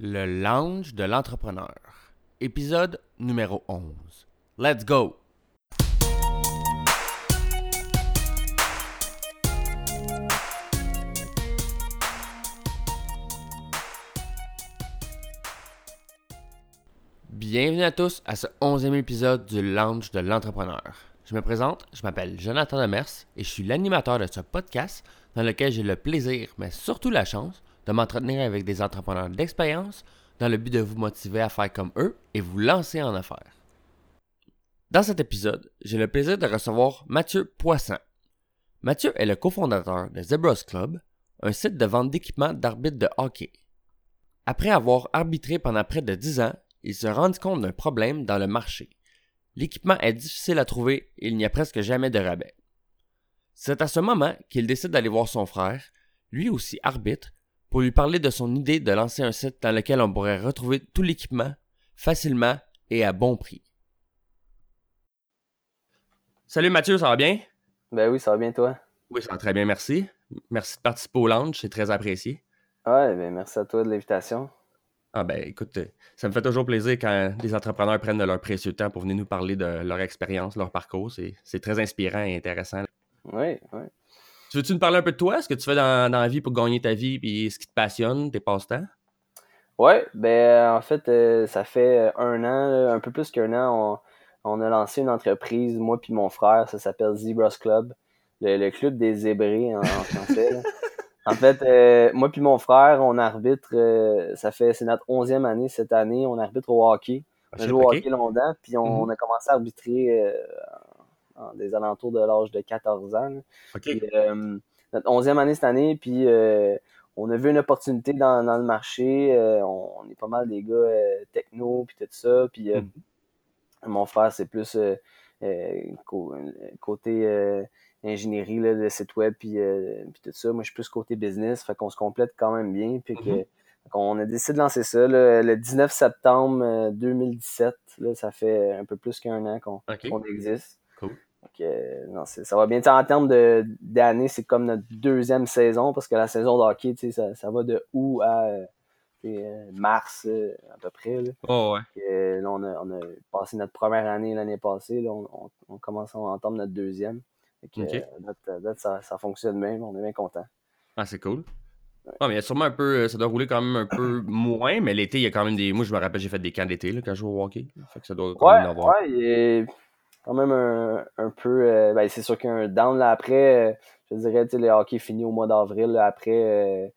Le lounge de l'entrepreneur. Épisode numéro 11. Let's go! Bienvenue à tous à ce 11e épisode du lounge de l'entrepreneur. Je me présente, je m'appelle Jonathan Demers et je suis l'animateur de ce podcast dans lequel j'ai le plaisir, mais surtout la chance, de m'entretenir avec des entrepreneurs d'expérience dans le but de vous motiver à faire comme eux et vous lancer en affaires. Dans cet épisode, j'ai le plaisir de recevoir Mathieu Poisson. Mathieu est le cofondateur de Zebras Club, un site de vente d'équipements d'arbitre de hockey. Après avoir arbitré pendant près de 10 ans, il se rendit compte d'un problème dans le marché. L'équipement est difficile à trouver et il n'y a presque jamais de rabais. C'est à ce moment qu'il décide d'aller voir son frère, lui aussi arbitre, pour lui parler de son idée de lancer un site dans lequel on pourrait retrouver tout l'équipement facilement et à bon prix. Salut Mathieu, ça va bien? Ben oui, ça va bien toi? Oui, ça va très bien, merci. Merci de participer au lounge, c'est très apprécié. Ouais, ben merci à toi de l'invitation. Ah ben écoute, euh, ça me fait toujours plaisir quand des entrepreneurs prennent de leur précieux temps pour venir nous parler de leur expérience, leur parcours. C'est très inspirant et intéressant. Oui, oui. Tu veux-tu nous parler un peu de toi, ce que tu fais dans, dans la vie pour gagner ta vie, puis ce qui te passionne, tes passe-temps? Oui, ben en fait, euh, ça fait un an, un peu plus qu'un an, on, on, a lancé une entreprise, moi puis mon frère, ça s'appelle Zebras Club, le, club des zébrés en, en français. En fait, euh, moi puis mon frère, on arbitre, euh, ça fait, c'est notre onzième année cette année, on arbitre au hockey. On a joué au hockey longtemps, puis on, mm-hmm. a commencé à arbitrer euh, en des alentours de l'âge de 14 ans. notre onzième année cette année, puis on a vu une opportunité dans, le marché. On, est pas mal des gars techno, puis tout ça. Puis mm-hmm. mon frère, c'est plus côté ingénierie là, de site web puis, euh, puis tout ça. Moi, je suis plus côté business, fait qu'on se complète quand même bien. Puis que, mm-hmm. on a décidé de lancer ça le 19 septembre 2017. Euh, là, ça fait un peu plus qu'un an qu'on existe. Euh, non, ça va bien. en termes d'années, c'est comme notre deuxième saison parce que la saison de hockey, ça, ça va de août à mars à peu près. Là. Oh, ouais. là, on a, on a, passé notre première année l'année passée. Là, on, on, on, commence à entendre notre deuxième. Okay. Euh, ça, ça, fonctionne bien, on est bien content. Ah, c'est cool. Ouais. mais il y a sûrement un peu, euh, ça doit rouler quand même un peu moins, mais l'été, il y a quand même des. Moi, je me rappelle, j'ai fait des camps d'été quand je joue au hockey. Fait que ça doit quand ouais, même avoir. Ouais, quand même un, un peu. Euh, ben, c'est sûr qu'il y a un down là après. je dirais, tu sais, le hockey finit au mois d'avril, après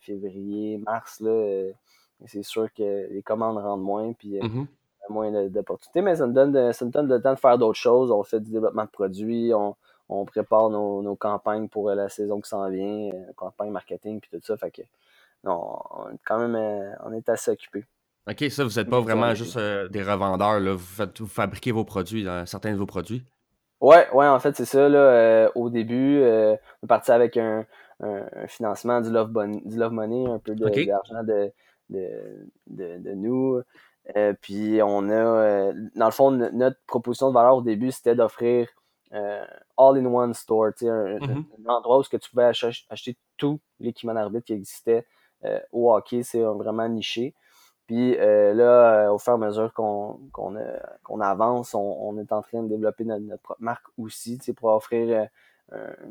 février, mars, là. c'est sûr que les commandes rendent moins. Puis, mm-hmm moins d'opportunités, mais ça me, donne ça donne le temps de faire d'autres choses. On fait du développement de produits, on, on prépare nos, nos, campagnes pour la saison qui s'en vient, euh, campagne marketing, puis tout ça. Fait que, non, on est quand même, euh, on est assez occupé. OK, ça, vous n'êtes pas vraiment juste euh, des revendeurs, là. Vous, faites, vous fabriquez vos produits, certains de vos produits? Ouais, ouais, en fait, c'est ça, là. au début, on est parti avec un, un, financement du Love, du Love Money, un peu d'argent de, de, de, de, nous. Euh, puis on a, euh, dans le fond, notre proposition de valeur au début, c'était d'offrir euh, all-in-one store, mm-hmm. un, endroit où ce que tu pouvais acheter, tout l'équipement d'arbitre qui existait au hockey, c'est vraiment niché. Puis là, au fur et à mesure qu'on qu'on avance, on, est en train de développer notre, propre marque aussi, pour offrir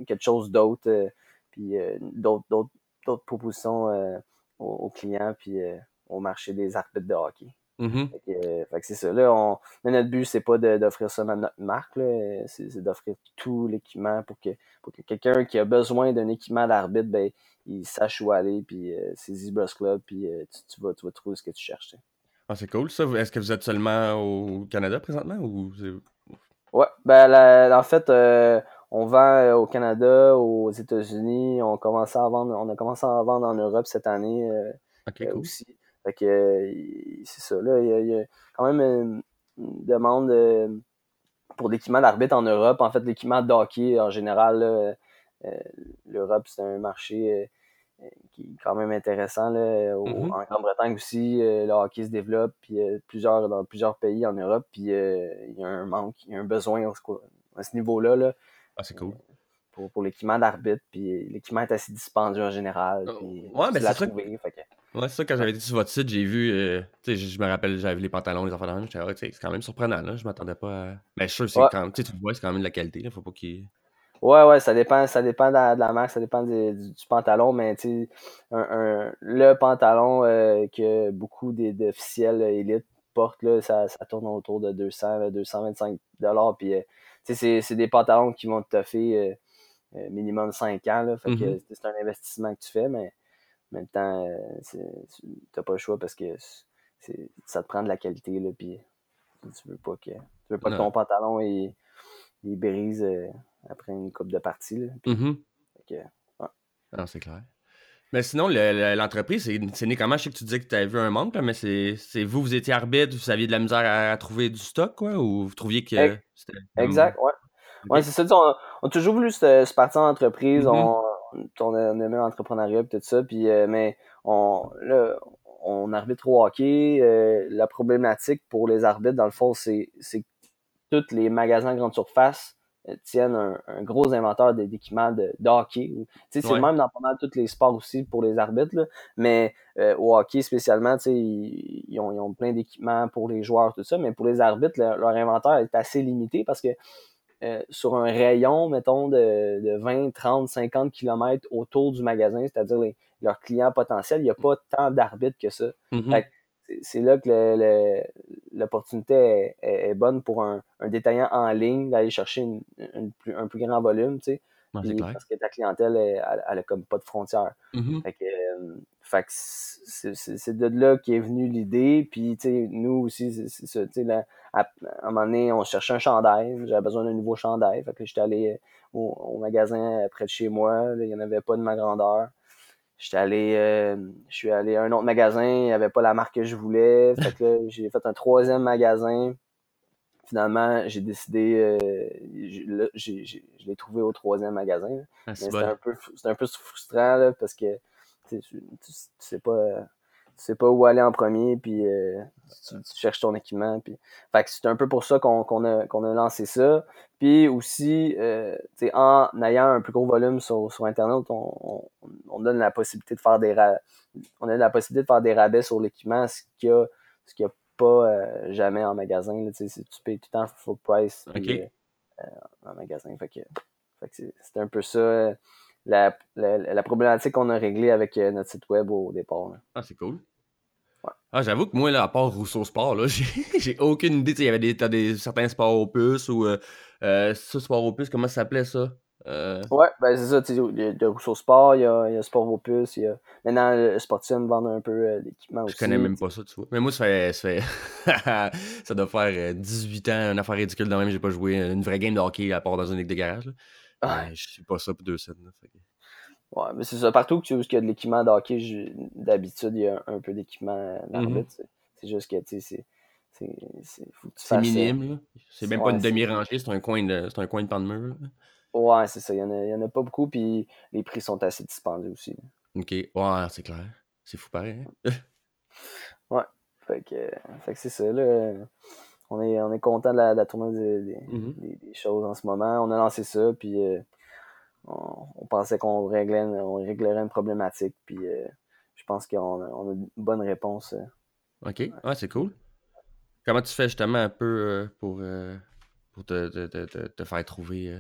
quelque chose d'autre, puis d'autres propositions aux, clients, puis au marché des arbitres de hockey. Mm-hmm. Euh, c'est ça. Là, on... notre but, c'est pas d'offrir ça à notre marque, c'est d'offrir tout l'équipement pour que, pour que quelqu'un qui a besoin d'un équipement d'arbitre, ben, il sache où aller, puis euh, c'est Zebras Club, puis euh, tu, vas, tu vas trouver ce que tu cherches. Ah, c'est cool ça. Est-ce que vous êtes seulement au Canada présentement ou Ouais, ben en fait, on vend au Canada, aux États-Unis, on commence à vendre, on a commencé à vendre en Europe cette année aussi. Fait que c'est ça, là. Il y, a, quand même une, demande euh, pour l'équipement d'arbitre en Europe. En fait, l'équipement de hockey en général, euh, l'Europe, c'est un marché euh, qui est quand même intéressant. Là. Mm-hmm. En Grande-Bretagne aussi, le hockey se développe puis, plusieurs, dans plusieurs pays en Europe. Puis il y a un manque, il y a un besoin à ce niveau-là. Là. Ah, c'est cool. Pour, pour l'équipement d'arbitre, puis l'équipement est assez dispendieux en général. Puis, ouais, mais c'est ça. Ouais, c'est ça, quand j'avais été sur votre site, j'ai vu, euh, tu sais, je me rappelle, j'avais vu les pantalons, les enfants dans j'étais, c'est quand même surprenant, là. Je m'attendais pas à. Mais je suis sûr, c'est quand tu vois, c'est quand même de la qualité, là. Faut pas qu'il. Ouais, ouais, ça dépend, ça dépend de la, marque, ça dépend du, pantalon, mais tu sais, un, le pantalon euh, que beaucoup d'officiels élites portent, là, ça, ça tourne autour de 200, 225 dollars, puis euh, tu sais, c'est des pantalons qui vont te faire euh, minimum 5 ans, là, fait que mm-hmm. c'est un investissement que tu fais, mais en même temps, tu n'as pas le choix parce que ça te prend de la qualité, là, puis tu veux pas que, tu veux pas que ton pantalon, il, il brise après une coupe de partie. Là. Mm-hmm. Ah, c'est clair. Mais sinon, l'entreprise, c'est né comment? Je sais que tu disais que tu avais vu un manque, mais c'est vous, vous étiez arbitre, vous aviez de la misère à, trouver du stock, quoi, ou vous trouviez que c'était. Exact, ouais. Ouais, c'est ça. On, on, a toujours voulu se, partir en entreprise, mm-hmm. on, on, aimait l'entrepreneuriat et tout ça, puis, euh, mais on, là, on arbitre au hockey. Euh, la problématique pour les arbitres, dans le fond, c'est que tous les magasins grande surface tiennent un, gros inventaire d'équipements de, hockey. C'est le même dans pas mal tous les sports aussi pour les arbitres, mais euh, au hockey spécialement, ils, ils, ont, ils, ont, plein d'équipements pour les joueurs, tout ça, mais pour les arbitres, leur, inventaire est assez limité parce que euh, sur un rayon, mettons, de, de, 20, 30, 50 km autour du magasin, c'est-à-dire leurs clients potentiels, il n'y a pas tant d'arbitres que ça. Mm-hmm c'est là que l'opportunité est, bonne pour un, détaillant en ligne d'aller chercher un plus grand volume, tu sais. Parce que ta clientèle, elle, a comme pas de frontières. Mm-hmm. Fait que, c'est de là qu'est venue l'idée. Puis, tu sais, nous aussi, sais, à, un moment donné, on cherchait un chandail. J'avais besoin d'un nouveau chandail. Fait que j'étais allé au, magasin près de chez moi. il n'y en avait pas de ma grandeur. J'étais allé, euh, je suis allé à un autre magasin, il n'y avait pas la marque que je voulais. Fait que j'ai fait un troisième magasin. Finalement, j'ai décidé, euh, je l'ai trouvé au troisième magasin. Ah, c'était un, peu, un peu frustrant là, parce que tu, tu, sais pas tu sais pas où aller en premier, puis euh, tu, cherches ton équipement. Puis... Fait que c'est un peu pour ça qu'on a, qu'on a lancé ça. Puis aussi, euh, en ayant un plus gros volume sur, sur Internet, on, on, donne la possibilité de faire des on a la possibilité de faire des rabais sur l'équipement, ce qu'il y a, ce qu'il y a pas euh, jamais en magasin. Là, tu payes tout le temps full price en magasin. Fait que, fait que c'est un peu ça la, la, problématique qu'on a réglée avec euh, notre site web au départ. Ah, c'est cool. Ah, j'avoue que moi, là, à part Rousseau Sport, là, j'ai aucune idée. Il y avait des, des, certains sports opus ou euh, euh, ça, sport opus, comment ça s'appelait ça? Euh... Ouais, ben c'est ça, il y a de Rousseau Sport, il y a, il y a Sport Opus, il y a... Maintenant, le Sportium vend un peu d'équipement aussi. Je connais même pas ça, tu vois. Mais moi, ça fait... Ça, fait... ça doit faire 18 ans, une affaire ridicule de même, j'ai pas joué une vraie game de hockey à part dans une ligue de garage. Là. Ouais. je suis pas ça pour deux scènes. Ouais, mais c'est ça. Partout que tu qu'il y a de l'équipement de hockey, d'habitude, il y a un peu d'équipement. Mm-hmm. C'est juste que, tu sais, c'est. C'est minime, là. C'est même pas une demi-rangée, c'est un coin de, c'est un coin de pan de mur. Ouais, c'est ça. Il y, en en a pas beaucoup, puis les prix sont assez dispendieux aussi. Ok, ouais, c'est clair. C'est fou pareil. Hein? ouais. Fait que, fait que c'est ça, là on est, on est content de la, de tournée mm-hmm. des, choses en ce moment. On a lancé ça, puis euh, on, pensait qu'on réglait, on réglerait une problématique, puis euh, je pense qu'on a, on a, une bonne réponse. Euh. OK, ouais, c'est cool. Comment tu fais justement un peu pour, pour te, te, te, faire trouver,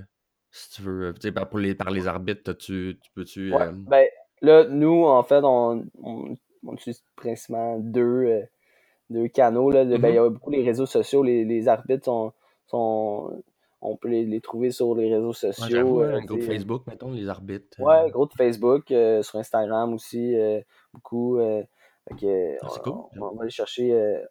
si tu veux, pour les, par les arbitres, tu, tu peux-tu... ben, là, nous, en fait, on, on, on utilise principalement deux deux canaux. Là, ben, il y a mm-hmm. beaucoup les réseaux sociaux. Les, les arbitres sont, sont, on peut les, les, trouver sur les réseaux sociaux. Ouais, euh, groupe Facebook, mettons, les arbitres. Euh. Ouais, groupe Facebook, euh, sur Instagram aussi, beaucoup. Okay, ah, cool. on, va les chercher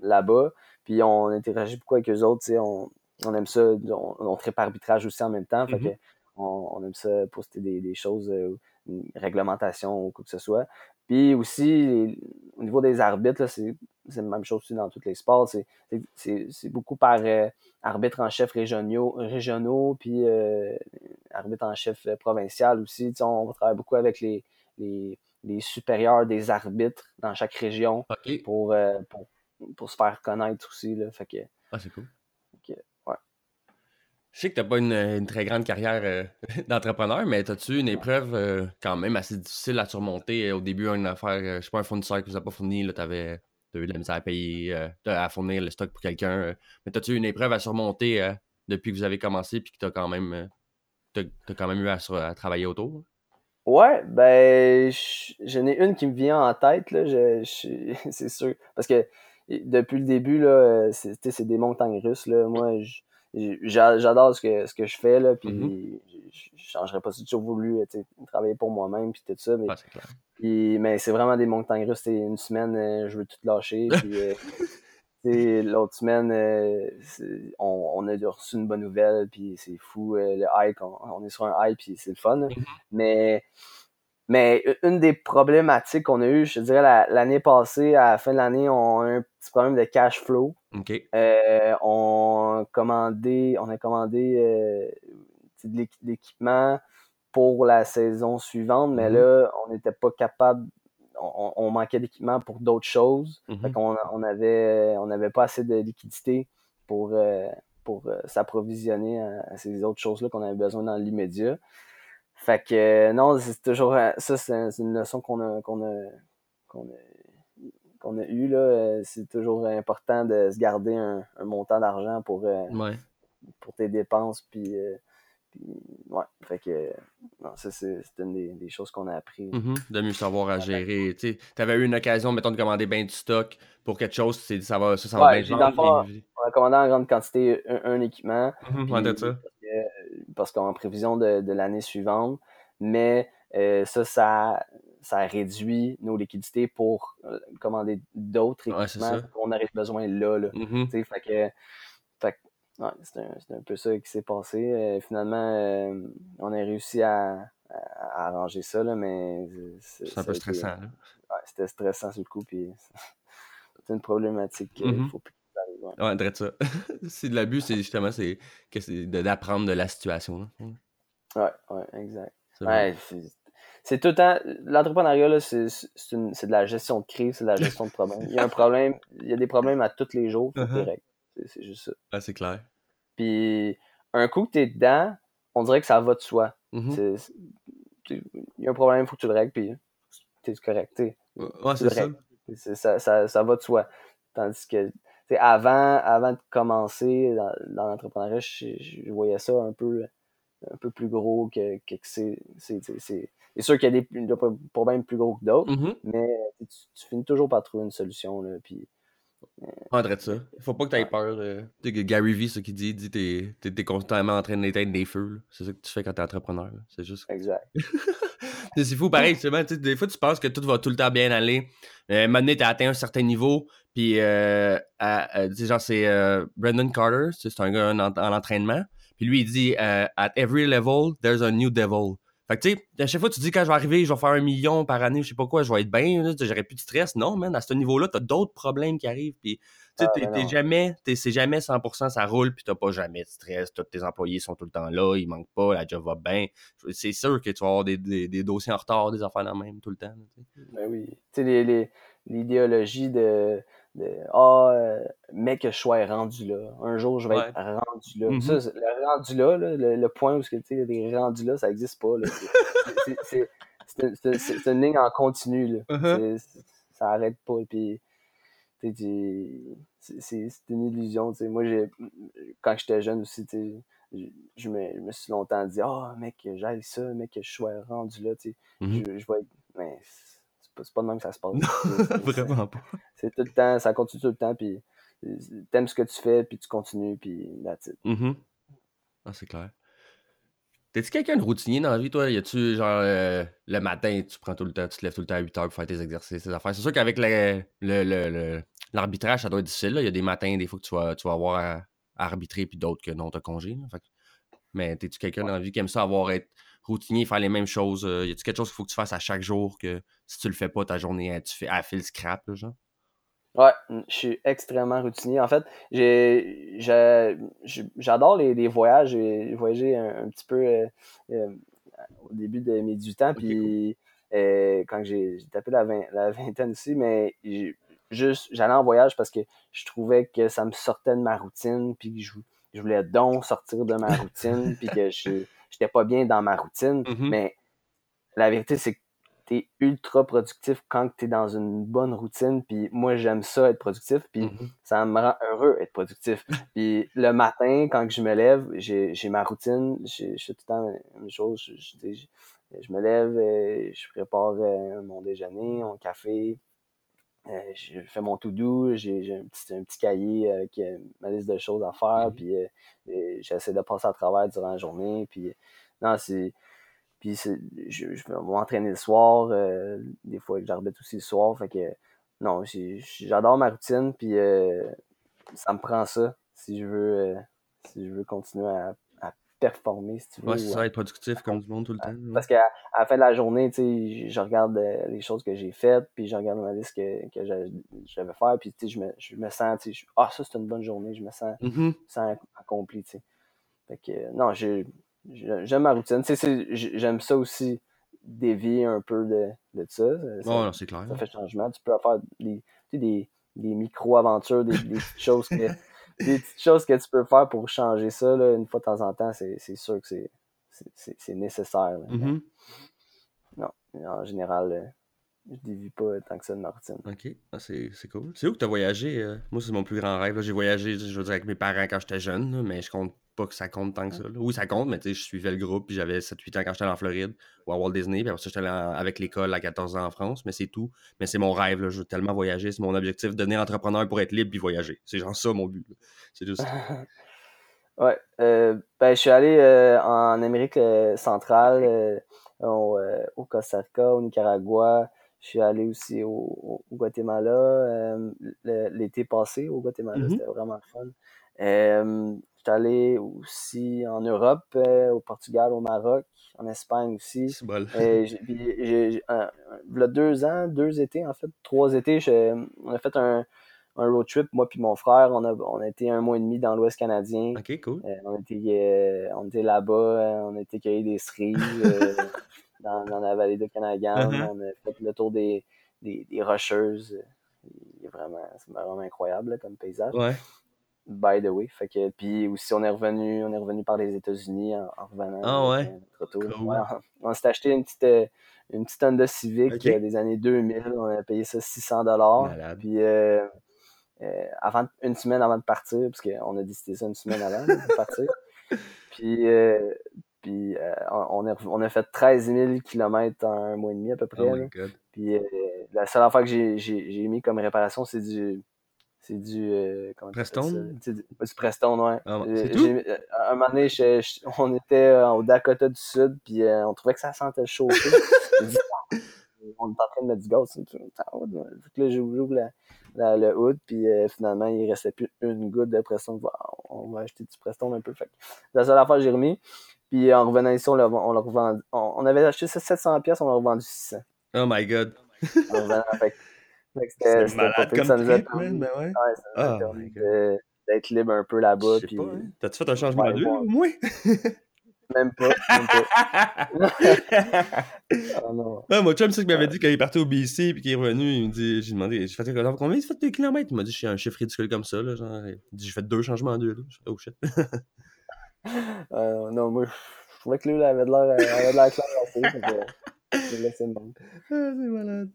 là-bas. Puis on interagit beaucoup avec eux autres. On, on aime ça. On, on par arbitrage aussi en même temps. Fait mm-hmm. que on, on, aime ça poster des, des choses, une réglementation ou quoi que ce soit. Puis aussi, au niveau des arbitres, c'est la même chose aussi dans tous les sports. C'est beaucoup par euh, arbitre en chef régionaux, régionaux puis euh, arbitre en chef provincial aussi. on travaille beaucoup avec les, les, les, supérieurs des arbitres dans chaque région pour, euh, pour, pour, se faire connaître aussi. Là. Fait que, ah, c'est cool. Je sais que tu n'as pas une, très grande carrière euh, d'entrepreneur, mais as-tu une épreuve euh, quand même assez difficile à surmonter? au début, une affaire, je sais pas, un fournisseur qui vous a pas fourni, tu avais eu de la misère à payer, à fournir le stock pour quelqu'un. mais as-tu une épreuve à surmonter depuis que vous avez commencé puis que tu as quand même quand même eu à, à travailler autour? Ouais, ben, j'en ai une qui me vient en tête, là, c'est sûr. Parce que depuis le début, là, c'est des montagnes russes, là. Moi, j'adore ce que, ce que je fais, là, puis mm-hmm. je changerais pas si toujours voulu travailler pour moi-même, puis tout ça. Mais, mais c'est vraiment des montagnes russes. Une semaine, euh, je veux tout lâcher, puis... Euh, L'autre semaine, euh, on, a reçu une bonne nouvelle, puis c'est fou, le hike, on, est sur un hike, puis c'est le fun. Mm-hmm. Mais, mais une des problématiques qu'on a eues, je te dirais, l'année passée, à la fin de l'année, on a un petit problème de cash flow. Euh, on, commandé, on a commandé de l'équipement pour la saison suivante, mais mm-hmm. là, on n'était pas capable on, manquait d'équipement pour d'autres choses. Mhm. on avait, on n'avait pas assez de liquidité pour, euh, pour euh, s'approvisionner à, ces autres choses-là qu'on avait besoin dans l'immédiat. Fait que euh, non, c'est toujours ça, c'est une leçon qu'on a qu'on a qu'on a, eue là. C'est toujours important de se garder un, montant d'argent pour, pour tes dépenses puis ouais, fait que non, ça, c'est une des, choses qu'on a appris. Mm-hmm. De mieux savoir à gérer. Tu avais eu une occasion, mettons, de commander bien du stock pour quelque chose, ça va, ça, ça va bien gérer. On a commandé en grande quantité un, équipement. Mm-hmm. Parce qu'en prévision de, de l'année suivante. Mais euh, ça, ça, ça réduit nos liquidités pour euh, commander d'autres équipements qu'on aurait besoin là. là. Fait que Ouais, c'est un, peu ça qui s'est passé. Euh, finalement, euh, on a réussi à, arranger ça, là, mais. C'est un peu stressant. Ouais, c'était stressant sur le coup, puis c'est une problématique qu'il mm-hmm. faut plus Ouais, ouais de ça. c'est de l'abus, c'est justement c'est d'apprendre de la situation. Là. Ouais, ouais, exact. Ouais, c'est tout le temps. L'entrepreneuriat, c'est de la gestion de crise, c'est de la gestion de problèmes. Il y a un problème, il y a des problèmes à tous les jours, faut uh-huh. C'est juste ça. Ah, c'est clair. Puis un coup que t'es dedans, on dirait que ça va de soi. Mm-hmm. Il y a un problème, il faut que tu le règles, puis t'es correct. Ouais, c'est ça. Ça, ça. va de soi. Tandis que avant, avant de commencer dans, dans l'entrepreneuriat, je, voyais ça un peu, un peu plus gros que, que, c'est. C'est sûr qu'il y a des, problèmes plus gros que d'autres, mm-hmm. mais tu, finis toujours par trouver une solution. Là, puis André de ça. Faut pas que tu aies peur. Euh, Gary Vee, ce qu'il dit, dit t'es es, constamment en train d'éteindre des feux. C'est ça que tu fais quand t'es entrepreneur. C'est juste. Exact. c'est fou, pareil, justement. Des fois, tu penses que tout va tout le temps bien aller. Euh, maintenant, tu as atteint un certain niveau. Puis, euh, genre, c'est euh, Brendan Carter, c'est un gars en, en, entraînement. Puis lui, il dit At every level, there's a new devil. Fait que, tu sais, à chaque fois, tu dis, quand je vais arriver, je vais faire un million par année, je sais pas quoi, je vais être bien, j'aurai plus de stress. Non, man, à ce niveau-là, t'as d'autres problèmes qui arrivent. Puis, tu sais, ah, t'es jamais, c'est jamais 100%, ça roule, puis t'as pas jamais de stress. Tous tes employés sont tout le temps là, ils manquent pas, la job va bien. C'est sûr que tu vas avoir des, des, dossiers en retard, des affaires dans le même tout le temps. Ben oui. Tu sais, l'idéologie de ah, euh, mec, que je sois rendu là. Un jour, je vais être rendu là. Ça, mm-hmm. le rendu là, le, point où tu sais, des rendus là, ça n'existe pas. C'est une ligne en continu. Là. Uh-huh. Ça n'arrête pas. Puis, c'est une illusion. Moi, quand j'étais jeune aussi, je, me, je me suis longtemps dit Ah, oh, mec, j'aille ça, mec, que je sois rendu là. Mm-hmm. Je, je vais être c'est pas de même que ça se passe. vraiment pas. C'est tout le temps, ça continue tout le temps, puis t'aimes ce que tu fais, puis tu continues, puis that's it. Mm-hmm. Ah, c'est clair. T'es-tu quelqu'un de routinier dans la vie, toi? Y a-tu, genre, euh, le matin, tu prends tout le temps, tu te lèves tout le temps à 8 heures pour faire tes exercices, tes affaires? C'est sûr qu'avec l'arbitrage, ça doit être difficile. Il y a des matins, des fois, que tu vas, tu vas avoir à, arbitrer, puis d'autres que non, t'as congé. Mais t'es-tu quelqu'un dans la vie qui aime ça avoir être routinier, faire les mêmes choses? Euh, y a-tu quelque chose qu'il faut que tu fasses à chaque jour que si tu le fais pas, ta journée, tu fais à fil scrap, là, genre? Ouais, je suis extrêmement routinier. En fait, j'adore les, les, voyages. J'ai voyagé un, petit peu euh, euh, au début de mes 18 ans, puis quand j'ai tapé la, la, vingtaine aussi, mais juste j'allais en voyage parce que je trouvais que ça me sortait de ma routine, puis je, je voulais donc sortir de ma routine, puis que je n'étais pas bien dans ma routine. Mm-hmm. Mais la vérité, c'est que tu es ultra productif quand tu es dans une bonne routine. Puis moi, j'aime ça, être productif. Puis Mm-hmm. ça me rend heureux, être productif. puis le matin, quand je me lève, j'ai ma routine. Je fais tout le temps la même chose. Je, je, je me lève, euh, je prépare euh, mon déjeuner, mon café. Euh, je fais mon tout doux, j'ai un petit, un petit cahier avec ma liste de choses à faire, Mhm. puis j'essaie de passer à travers durant la journée. Puis non, c'est. Puis je, je vais m'entraîner le soir, des fois que j'arbitre aussi le soir. Fait que non, j'adore ma routine, puis ça me prend ça si je veux, si je veux continuer à, performer, si tu veux. Ouais, c'est ça, être productif comme du monde tout le temps. Parce qu'à la fin de la journée, tu sais, je regarde les choses que j'ai faites, puis je regarde ma liste que, que j'avais faire, puis tu sais, je me, je me sens, tu sais, ah, ça c'est une bonne journée, je me sens, Mm-hmm. je me sens accompli, tu sais. Fait que, non, j'aime ma routine. Tu sais, j'aime ça aussi, dévier un peu de, de ça. Ça, oh, c'est clair. Ça fait changement. Tu peux faire des, tu sais, des, des micro-aventures, des, des petites choses que des petites choses que tu peux faire pour changer ça là, une fois de temps en temps, c'est sûr que c'est nécessaire. Là. Mm -hmm. Non, en général, euh, je ne dévie pas tant que ça de ma routine. Ok, ah, c'est cool. C'est où que tu as voyagé euh? Moi, c'est mon plus grand rêve. J'ai voyagé, je veux dire, avec mes parents quand j'étais jeune, là, mais je compte pas que ça compte tant que ça. Là. Oui, ça compte, mais tu sais, je suivais le groupe, puis j'avais 7-8 ans quand j'étais en Floride ou à Walt Disney, puis après ça, j'étais avec l'école à 14 ans en France, mais c'est tout. Mais c'est mon rêve, là. je veux tellement voyager, c'est mon objectif, devenir entrepreneur pour être libre puis voyager. C'est genre ça mon but. C'est juste ouais, euh, ben, je suis allé euh, en Amérique euh, centrale, au, au, Costa Rica, au Nicaragua. Je suis allé aussi au, au Guatemala l'été passé au Guatemala, Mm-hmm. mm -hmm. c'était vraiment fun. Euh, suis allé aussi en Europe, euh, au Portugal, au Maroc, en Espagne aussi. C'est bon. Deux ans, deux étés en fait, trois étés, on a fait un, un road trip, moi puis mon frère. On a, on a été un mois et demi dans l'Ouest canadien. Ok, cool. Euh, on était, on était là-bas, on a été cueillir des cerises euh, dans, dans, la vallée de Canagan. Uh -huh. On a fait le tour des, des, des rocheuses. C'est vraiment, vraiment incroyable là, comme paysage. Ouais. By the way. Fait que, puis aussi, on est revenu, on est revenu par les États-Unis en, en, revenant. Ah ouais? Retour. Cool. Ouais, on, on s'est acheté une petite, une petite Honda Civic okay. des années 2000. On a payé ça 600 dollars. Puis euh, euh, avant, une semaine avant de partir, parce qu'on a décidé ça une semaine avant de partir. Puis, euh, puis on, a, on a fait 13 000 km en un mois et demi à peu près. Oh my God. Puis la seule affaire que j'ai mis comme réparation, c'est du c'est du. Euh, comment Preston C'est du, du, Preston, ouais. Ah, c'est tout? un moment donné, je, je, on était au Dakota du Sud, puis euh, on trouvait que ça sentait chauffer. dit, on est en train de mettre du gaz. Là, j'ouvre la, la, le hood, puis euh, finalement, il restait plus une goutte de Preston. On va acheter du Preston un peu. Fait la seule affaire que j'ai remis. Puis en revenant ici, on l'a on revendu. On, on, avait acheté ça 700$, pièces, on l'a revendu 600$. Oh my god. en revenant, fait, c'est malade comme ça nous a permis, ben ouais. ouais ça nous a permis d'être libre un peu là-bas. Puis... Hein. T'as-tu fait un changement ouais, d'huile au moins? Même pas. Même pas. oh, non. Mon chum, c'est qu'il m'avait dit qu'il est parti au BC puis qu'il est revenu. Il me dit, j'ai demandé, j'ai fait combien tu fais de kilomètres? Il m'a dit, je suis un chiffre ridicule comme ça. Là, genre, il dit, j'ai fait deux changements d'huile. Oh shit. euh, non, moi, je trouvais que l'huile avait de l'air clair assez. Je l'ai laissé le monde. Ah, c'est malade.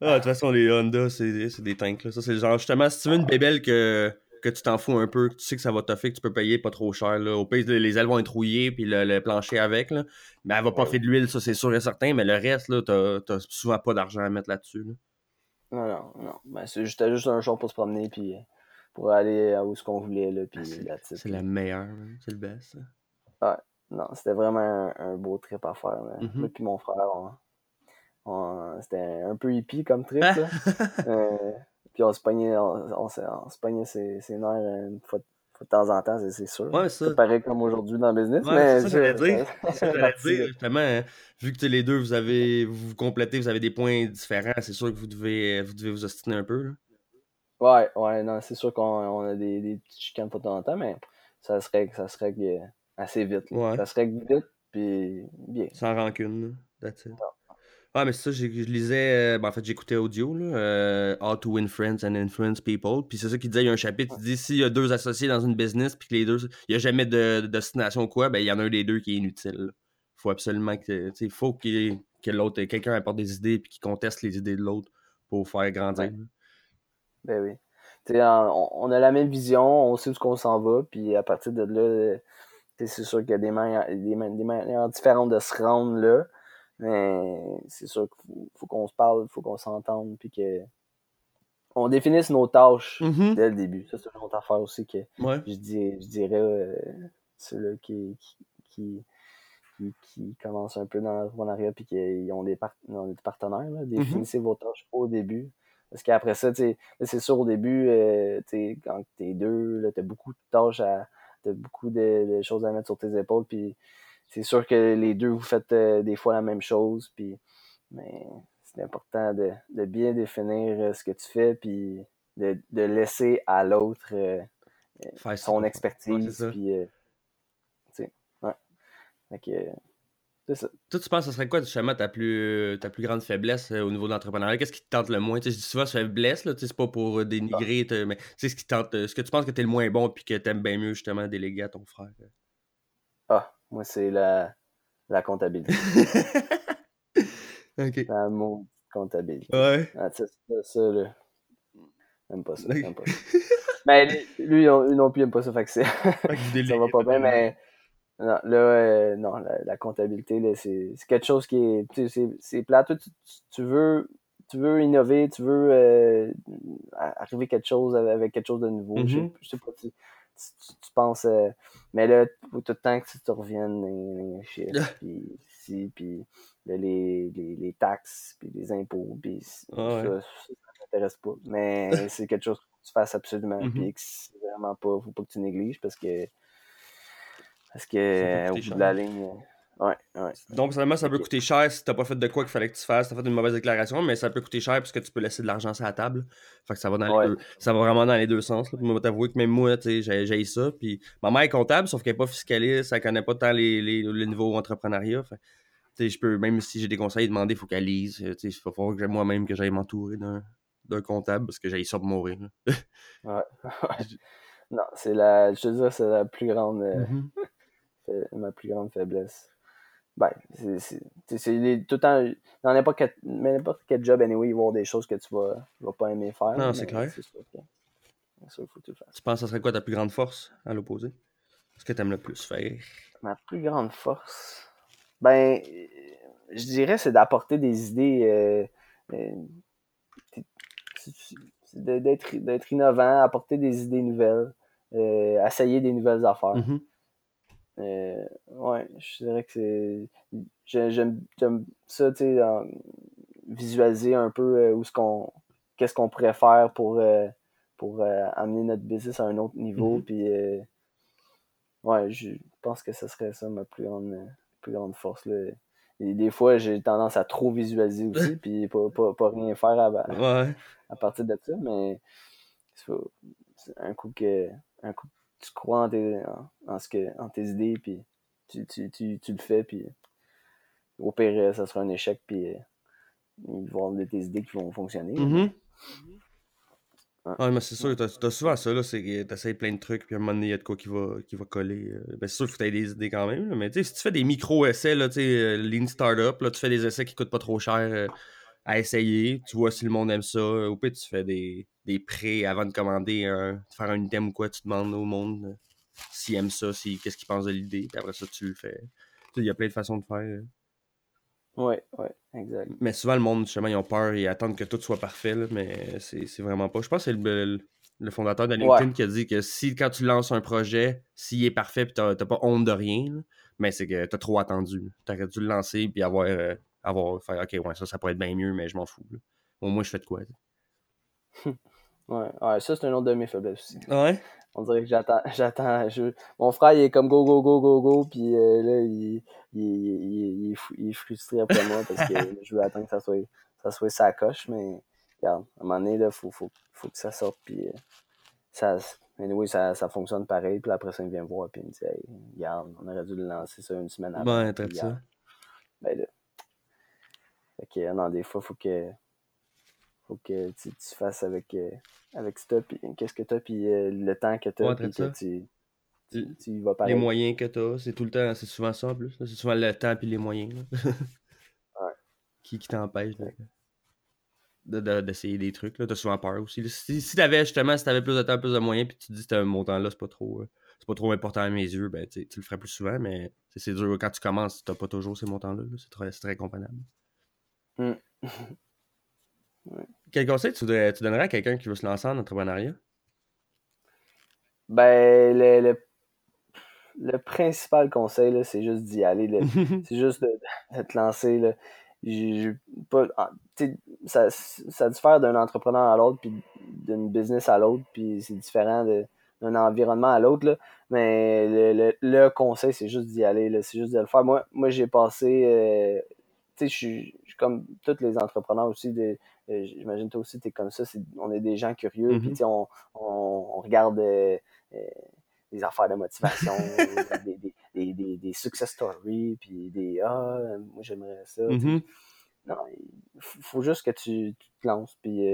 Ah, de toute façon, les Honda, c'est des tanks. Là. Ça, c'est genre, justement, si tu veux une bébelle que, que tu t'en fous un peu, que tu sais que ça va t'offrir, que tu peux payer pas trop cher. Là. Au pays, les ailes vont être rouillées, puis le, le plancher avec. Là. Mais elle va pas faire de l'huile, ça, c'est sûr et certain. Mais le reste, là, t'as souvent pas d'argent à mettre là-dessus. Là. Non, non, non. Ben, C'était juste, juste un jour pour se promener, puis pour aller où ce qu'on voulait. Là, puis c'est la meilleure, c'est le best. Ouais. Non, c'était vraiment un, un, beau trip à faire. Mm -hmm. Moi puis mon frère, on, c'était un peu hippie comme trip. Là. euh, puis on se pognait, on, on, on se pognait ses, ses nerfs une fois, de temps en temps, c'est sûr. Ouais, ça. C'est pareil comme aujourd'hui dans le business. Ouais, mais c'est ça que j'allais dire. Justement. Hein, vu que les deux, vous avez vous, vous complétez, vous avez des points différents, c'est sûr que vous devez vous, devez vous ostiner un peu. Là. Ouais, ouais, non, c'est sûr qu'on a des, des petites chicanes de temps en temps, mais ça serait, ça serait assez vite. Ouais. Ça serait vite, puis bien. Sans rancune, là. That's it. Ah, mais ça, je lisais. Euh, ben, en fait, j'écoutais audio, là, euh, How to Win Friends and Influence People. Puis c'est ça qui disait il y a un chapitre qui dit s'il y a deux associés dans une business, puis que les deux, il n'y a jamais de, de destination ou quoi, ben il y en a un des deux qui est inutile. Il faut absolument que. Il faut qu'il que l'autre, quelqu'un apporte des idées, puis qu'il conteste les idées de l'autre pour faire grandir. Ben oui. On, on, a la même vision, on sait où qu'on s'en va, puis à partir de là, c'est sûr qu'il y a des manières, des manières différentes de se rendre là. Mais c'est sûr qu'il faut, qu'on se parle, il faut qu'on s'entende, puis que on définisse nos tâches mm-hmm. dès le début. Ça, c'est une autre affaire aussi que je, dis, je dirais euh, ceux-là qui, qui, qui, commencent un peu dans l'entrepreneuriat puis qui ont des, partenaires. Mm-hmm. Définissez vos tâches au début. Parce qu'après ça, c'est sûr au début, euh, quand t'es deux, t'as beaucoup de tâches à. T'as beaucoup de, choses à mettre sur tes épaules. Puis c'est sûr que les deux, vous faites euh, des fois la même chose, puis, mais c'est important de, bien définir euh, ce que tu fais, puis de, laisser à l'autre euh, son expertise, puis, tu sais, ouais. ça. Toi, tu penses que ce serait quoi justement ta plus, ta plus grande faiblesse au niveau de l'entrepreneuriat? Qu'est-ce qui te tente le moins? Tu sais, je dis souvent faiblesse, là, c'est pas pour dénigrer, ah. mais ce qui tente, ce que tu penses que tu es le moins bon puis que tu aimes bien mieux justement déléguer à ton frère? Ah, moi, c'est la, la comptabilité. ok. La mot comptabilité. Ouais. Ah, ça, ça, là. J'aime pas ça. J'aime pas ça. mais lui, lui non plus, il aime pas ça. Fait que c'est. ça va pas bien, mais. Non, là, euh, non, la, comptabilité, là, c'est, quelque chose qui est. Tu sais, c'est, plat. tu, tu, veux. Tu veux innover, tu veux euh, arriver quelque chose avec quelque chose de nouveau. je, mm-hmm. je sais pas, tu, tu, penses. Euh, mais là, faut tout le temps que tu te reviennes les, chiffres, puis si, puis les, les, les, taxes, puis les impôts, puis ah ça, ça, m'intéresse pas. Mais c'est quelque chose que tu fasses absolument, puis que c'est vraiment pas, faut pas que tu négliges parce que. Parce que, au bout de la ligne. Ouais, ouais. Donc, ça peut coûter cher si t'as pas fait de quoi qu'il fallait que tu fasses. T'as fait une mauvaise déclaration, mais ça peut coûter cher parce que tu peux laisser de l'argent sur la table. Fait que ça va dans les deux, ça va vraiment dans les deux sens. Là. Moi, t'avouer que même moi, j'ai ça. Puis ma mère est comptable, sauf qu'elle est pas fiscaliste, elle connaît pas tant les, les, les niveaux entrepreneuriat. Fait je peux, même si j'ai des conseils à demander, il faut qu'elle lise. Il faut falloir que moi-même que j'aille m'entourer d'un comptable parce que j'ai ça pour mourir. ouais. non, c'est la, je veux dire, c'est la plus grande, euh, mm-hmm. ma plus grande faiblesse. Ben, c'est tout le temps. Dans n'importe quel, quel job, anyway, il va y avoir des choses que tu vas, vas pas aimer faire. Non, c'est clair. C'est sûr, faut tout faire. Tu penses que ce serait quoi ta plus grande force à l'opposé? Ce que tu aimes le plus faire? Ma plus grande force? Ben, je dirais c'est d'apporter des idées. Euh, euh d'être innovant, apporter des idées nouvelles, euh, essayer des nouvelles affaires. Mm-hmm. Euh, ouais, je dirais que c'est. J'aime ça, tu sais, visualiser un peu euh, où ce qu'on. Qu'est-ce qu'on pourrait faire pour, euh, pour amener notre business à un autre niveau. Mm-hmm. Puis, ouais, je pense que ce serait ça ma plus grande, plus grande force. Là. Et des fois, j'ai tendance à trop visualiser aussi, puis pas, pas, pas, rien faire à, à partir de ça, mais c'est un coup que un coup tu crois en tes, en, ce que, en tes idées, puis tu, tu, tu, tu, le fais, puis au pire, euh, ça sera un échec, puis euh, il va y avoir tes idées qui vont fonctionner. Ah, mais c'est sûr, t'as as souvent ça, là, c'est que t'essayes plein de trucs, puis à un moment donné, il y a de quoi qui va, qui va coller. Euh. Ben, c'est sûr qu'il faut que des idées quand même, mais tu sais, si tu fais des micro-essais, là, tu sais, Lean Startup, là, tu fais des essais qui coûtent pas trop cher à essayer, tu vois si le monde aime ça, ou puis tu fais des, des prêts avant de commander, un, de faire un item ou quoi, tu demandes au monde euh, s'ils aiment ça, si, qu'est-ce qu'ils pensent de l'idée, puis après ça, tu le fais. Il y a plein de façons de faire. Oui, oui, exact. Mais souvent, le monde, justement, ils ont peur et attendent que tout soit parfait, mais c'est vraiment pas. Je pense que c'est le, le, fondateur de LinkedIn qui a dit que si, quand tu lances un projet, s'il est parfait puis t'as pas honte de rien, mais c'est que t'as trop attendu. T'aurais dû le lancer puis avoir, euh, avoir faire OK, ouais, ça, ça pourrait être bien mieux, mais je m'en fous. Au moins, je fais de quoi. Ouais, ouais ça c'est un autre de mes faiblesses aussi. Ouais? On dirait que j'attends, j'attends. Je... Mon frère, il est comme go, go, go, go, go, puis euh, là, il, il, il, il, est frustré après moi parce que je veux attendre que ça soit, ça soit sa coche, mais regarde, à un moment donné, il faut, faut, faut que ça sorte, puis euh, ça, oui ça, ça fonctionne pareil, puis après ça, il vient voir, puis il me dit, hey, regarde, on aurait dû le lancer ça une semaine avant. Ben, ça. Ben là, Fait que, non, des fois, faut que faut que tu, tu fasses avec, avec ça, puis qu'est-ce que t'as, puis le temps que t'as, puis que tu, tu, tu, vas parler. Les moyens que t'as, c'est tout le temps, c'est souvent ça en plus. C'est souvent le temps puis les moyens. ouais. Qui, qui t'empêche d'essayer de, des trucs. T'as souvent peur aussi. Si, si t'avais justement, si t'avais plus de temps, plus de moyens, puis tu te dis que un montant-là, c'est pas trop c'est pas trop important à mes yeux, ben tu le ferais plus souvent, mais c'est dur. Quand tu commences, t'as pas toujours ces montants-là. c'est très, très comprenable. Mm. Quel conseil tu, tu donnerais à quelqu'un qui veut se lancer en entrepreneuriat? Ben, le, le, principal conseil, c'est juste d'y aller. c'est juste de, te lancer. Là. pas, ah, ça, ça diffère d'un entrepreneur à l'autre, puis d'une business à l'autre, puis c'est différent d'un environnement à l'autre. Mais le, le, conseil, c'est juste d'y aller. C'est juste de le faire. Moi, moi j'ai passé. Euh, je suis comme tous les entrepreneurs aussi. Euh, j'imagine toi aussi, tu es comme ça. on est des gens curieux. Puis, mm-hmm. on, on, regarde euh, des affaires de motivation, des, des, des, success stories, puis des Ah, moi j'aimerais ça. Mm-hmm. Non, il faut juste que tu, te lances. Puis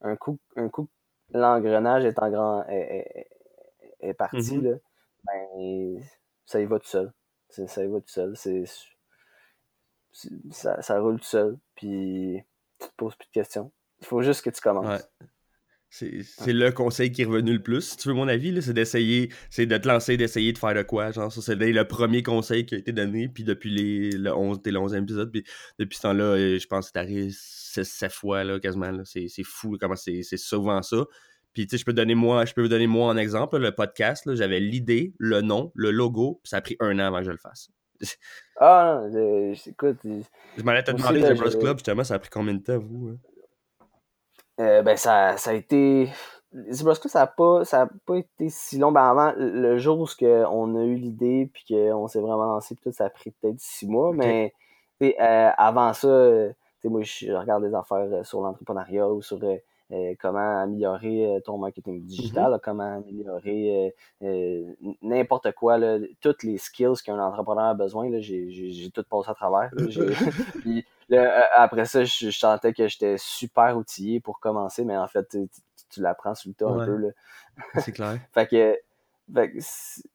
un coup, un coup l'engrenage est en grand est, parti, mm-hmm. là, ben, ça y va tout seul. Ça y va tout seul. C'est, ça, roule tout seul. Puis tu te poses plus de questions. Il faut juste que tu commences. C'est le conseil qui est revenu le plus, si tu veux mon avis, c'est d'essayer, c'est de te lancer, d'essayer de faire de quoi. Genre, ça, c'est le premier conseil qui a été donné, puis depuis les, le 11, le 11e épisode, puis depuis ce temps-là, euh, je pense que c'est arrivé 7 fois, là, quasiment. C'est fou comment c'est souvent ça. Puis, tu sais, je peux donner moi, je peux vous donner moi un exemple, le podcast, j'avais l'idée, le nom, le logo, puis ça a pris un an avant que je le fasse. Ah, écoute. Je m'en te demander, The Bros Club, justement, ça a pris combien de temps, vous? Hein? Euh, ben, ça, ça a été. The Bros Club, ça n'a pas, ça pas été si long. Ben, avant, le jour où on a eu l'idée, puis qu'on s'est vraiment lancé, puis tout, ça a pris peut-être six mois, mais euh, avant ça, moi, je regarde des affaires euh, sur l'entrepreneuriat ou sur euh, comment améliorer euh, ton marketing digital, mm-hmm. comment améliorer euh, n'importe quoi, là, toutes les skills qu'un entrepreneur a besoin, j'ai tout passé à travers. Puis, après ça, je, sentais que j'étais super outillé pour commencer, mais en fait, tu, l'apprends sur le tas un peu. C'est clair. fait que,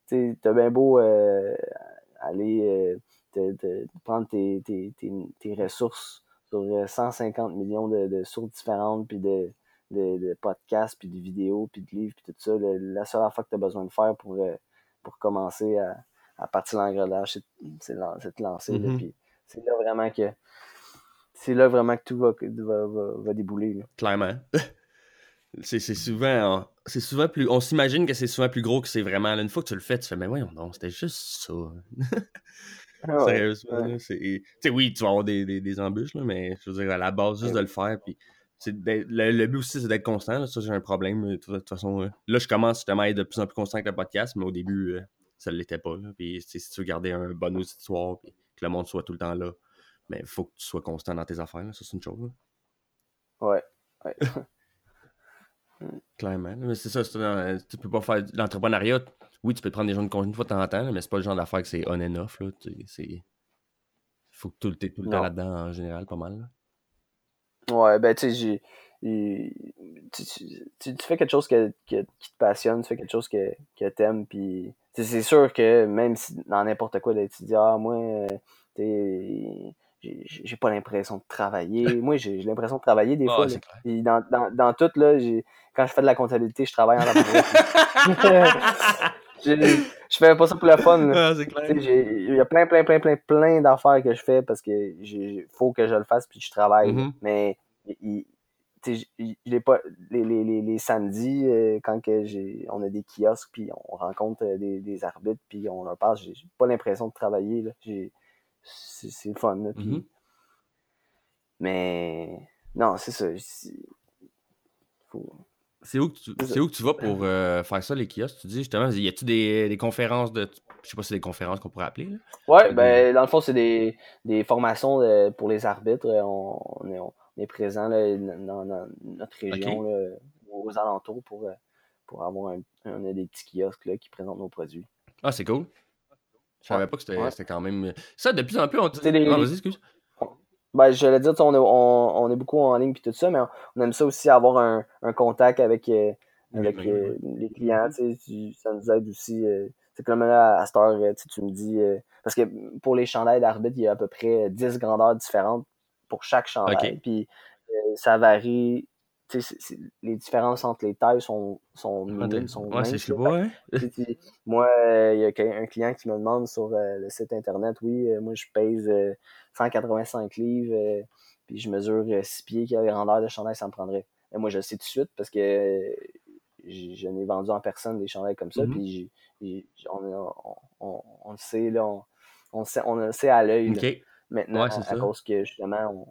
fait t'as bien beau aller te, prendre tes, tes, tes, ressources sur 150 millions de, de sources différentes, puis de, de, podcasts, puis de vidéos, puis de livres, puis tout ça. la seule affaire que tu as besoin de faire pour, euh, pour commencer à, à partir de l'engrenage, c'est de te lancer. Mm-hmm. c'est là vraiment que c'est là vraiment que tout va, va, va, débouler. Clairement. c'est souvent c'est souvent plus on s'imagine que c'est souvent plus gros que c'est vraiment une fois que tu le fais tu fais mais voyons non c'était juste ça ah sérieusement c'est oui tu vas avoir des, des, des embûches là, mais je veux dire à la base juste de le faire puis le, but aussi, c'est d'être constant. Ça, j'ai un problème. De toute façon, euh, là, je commence justement à être de plus en plus constant avec le podcast, mais au début, euh, ça ne l'était pas. Puis, si tu veux garder un bon auditoire, puis que le monde soit tout le temps là, mais il faut que tu sois constant dans tes affaires. Ça, c'est une chose. Ouais. ouais. Clairement. Mais c'est ça, tu peux pas faire l'entrepreneuriat. Oui, tu peux prendre des gens de congé une fois de temps en temps, mais c'est pas le genre d'affaire que c'est on and off. Il faut que tu es tout le temps là-dedans en général, pas mal. Ouais, ben tu sais, tu, fais quelque chose que, qui te passionne, tu fais quelque chose que, que t'aimes, puis c'est sûr que même si dans n'importe quoi, tu te dis, ah, moi, j'ai pas l'impression de travailler. moi, j'ai l'impression de travailler des fois. Puis dans, dans, dans tout, là, quand je fais de la comptabilité, je travaille en je, je fais pas ça pour le fun. Ah, il y a plein, plein, plein, plein, plein d'affaires que je fais parce que faut que je le fasse puis je travaille. Mm-hmm. Mais il, pas les, les, les, samedis euh, quand que j'ai on a des kiosques puis on rencontre euh, des, des arbitres puis on leur parle j'ai pas l'impression de travailler c'est le fun mm-hmm. mais non c'est ça c'est où, que tu, où que tu vas pour euh, faire ça, les kiosques? Tu dis justement, y a-tu des, des, conférences de. Je sais pas si c'est des conférences qu'on pourrait appeler. Là? Ouais, ben, dans le fond, c'est des, des formations pour les arbitres. On, on, est, présent dans, notre région, aux alentours, pour, euh, pour avoir un, on a des petits kiosques là, qui présentent nos produits. Ah, c'est cool. Je savais pas que c'était quand même. Ça, de plus en plus, on. Ah, vas-y, excuse. Ben, j'allais dire, on est, on, est beaucoup en ligne puis tout ça, mais on, aime ça aussi avoir un, un contact avec, euh, avec euh, les clients. ça nous aide aussi. Euh, c'est comme là, à cette heure, tu me dis. parce que pour les chandails d'arbitre, il y a à peu près 10 grandeurs différentes pour chaque chandail. Puis ça varie les différences entre les tailles sont, sont minimes, sont ouais, c'est. Moi, il y a un client qui me demande sur euh, le site internet, oui, euh, moi je pèse 185 euh, livres, puis je mesure 6 pieds, quelle grandeur de chandail ça me prendrait. Et moi, je le sais tout de suite parce que je n'ai vendu en personne des chandails comme ça, mm-hmm. puis on, on, le sait, là, on, on, sait, on le sait à l'œil. Maintenant, à, cause que justement,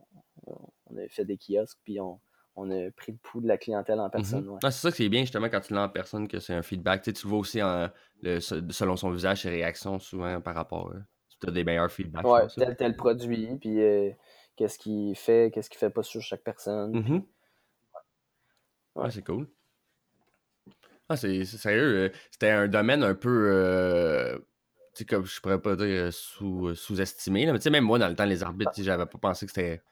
on, a fait des kiosques, puis on, on a pris le pouls de la clientèle en personne. Mhm. c'est ça qui est bien justement quand tu l'as en personne, que c'est un feedback. Tu, tu vois aussi selon son visage, ses réactions souvent par rapport. Euh, tu as des meilleurs feedbacks. Ouais, tel tel produit, puis euh, qu'est-ce qu'il fait, qu'est-ce qu'il fait pas sur chaque personne. Mhm. ouais. c'est cool. Ah, c'est sérieux. Euh, c'était un domaine un peu. tu sais, comme je pourrais pas dire sous-estimé. mais tu sais, même moi, dans le temps, les arbitres, j'avais pas pensé que c'était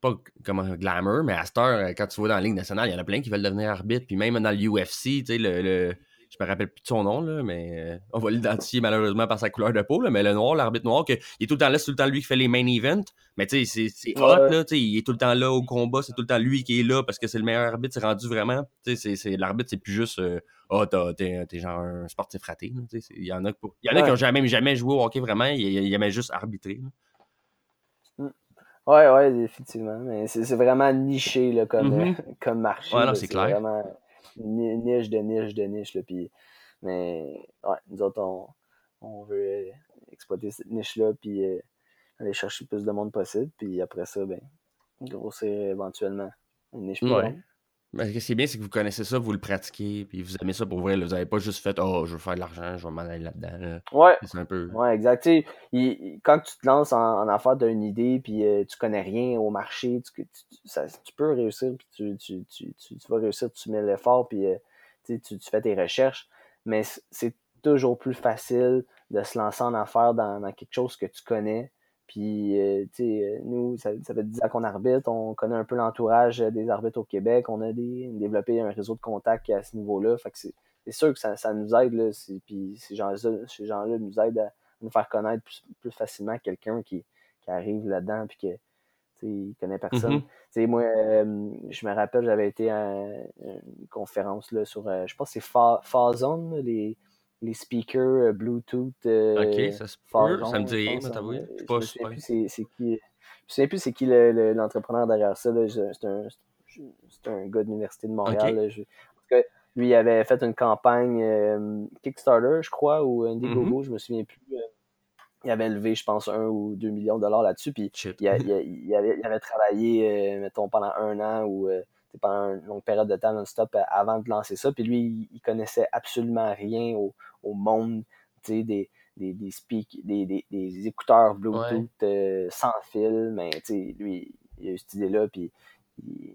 pas comme un glamour, mais à cette heure, euh, quand tu vois dans la Ligue nationale, il y en a plein qui veulent devenir arbitre. Puis même dans le UFC, tu sais, le, le, je me rappelle plus de son nom, là, mais euh, on va l'identifier malheureusement par sa couleur de peau. Là, mais le noir, l'arbitre noir, que, il est tout le temps là, c'est tout le temps lui qui fait les main events. Mais tu sais, c'est hot, là, tu sais, il est tout le temps là au combat, c'est tout le temps lui qui est là parce que c'est le meilleur arbitre, c'est rendu vraiment. Tu sais, l'arbitre, c'est plus juste, euh, ah, oh, t'es genre un sportif raté. Il y en a, y en a qui n'ont jamais, jamais joué au hockey vraiment, il, il aimait juste arbitrer. Ouais, ouais, effectivement. Mais c'est vraiment niché là, comme, mm-hmm. comme marché. Ouais, non, c'est clair. vraiment niche de niche de niche. Là, puis, mais ouais, nous autres, on, on veut exploiter cette niche-là, puis euh, aller chercher le plus de monde possible. Puis après ça, ben, grossir éventuellement une niche plus ouais. Mais ce qui est bien, c'est que vous connaissez ça, vous le pratiquez, puis vous aimez ça pour vrai. Vous n'avez pas juste fait Oh, je veux faire de l'argent, je vais m'en aller là-dedans. Ouais. C'est un peu. Ouais, exact. quand tu te lances en, affaire d'une idée, puis euh, tu connais rien au marché, tu, tu, peux réussir, puis tu, tu, vas réussir, tu mets l'effort, puis euh, tu, fais tes recherches. Mais c'est toujours plus facile de se lancer en affaire dans quelque chose que tu connais puis, euh, tu sais, euh, nous, ça, ça, fait 10 ans qu'on arbitre, on connaît un peu l'entourage des arbitres au Québec, on a des, développé un réseau de contacts à ce niveau-là. Fait que c'est sûr que ça, ça, nous aide, là, puis ces gens-là ces gens nous aident à nous faire connaître plus, facilement quelqu'un qui, qui, arrive là-dedans, puis que, il connaît personne. Mm-hmm. Moi, euh, je me rappelle, j'avais été à une conférence là, sur, je pense que c'est Fazon, les les speakers euh, Bluetooth. Euh, ok, ça se peut. Ça me dit rien. Je. C'est qui. Je sais plus c'est qui l'entrepreneur derrière ça. C'est un, un gars de l'Université de Montréal. lui, il avait fait une campagne euh, Kickstarter, je crois, ou Indiegogo, mm-hmm. je me souviens plus. il avait levé, je pense, un ou deux millions de dollars là-dessus. Puis il, avait, avait, travaillé, mettons, pendant un an ou pendant une longue période de temps non-stop euh, avant de lancer ça. Puis lui, il, connaissait absolument rien au, au monde des, des, des, speak, des, des, des, écouteurs Bluetooth euh, sans fil. Mais lui, il a eu cette idée-là, puis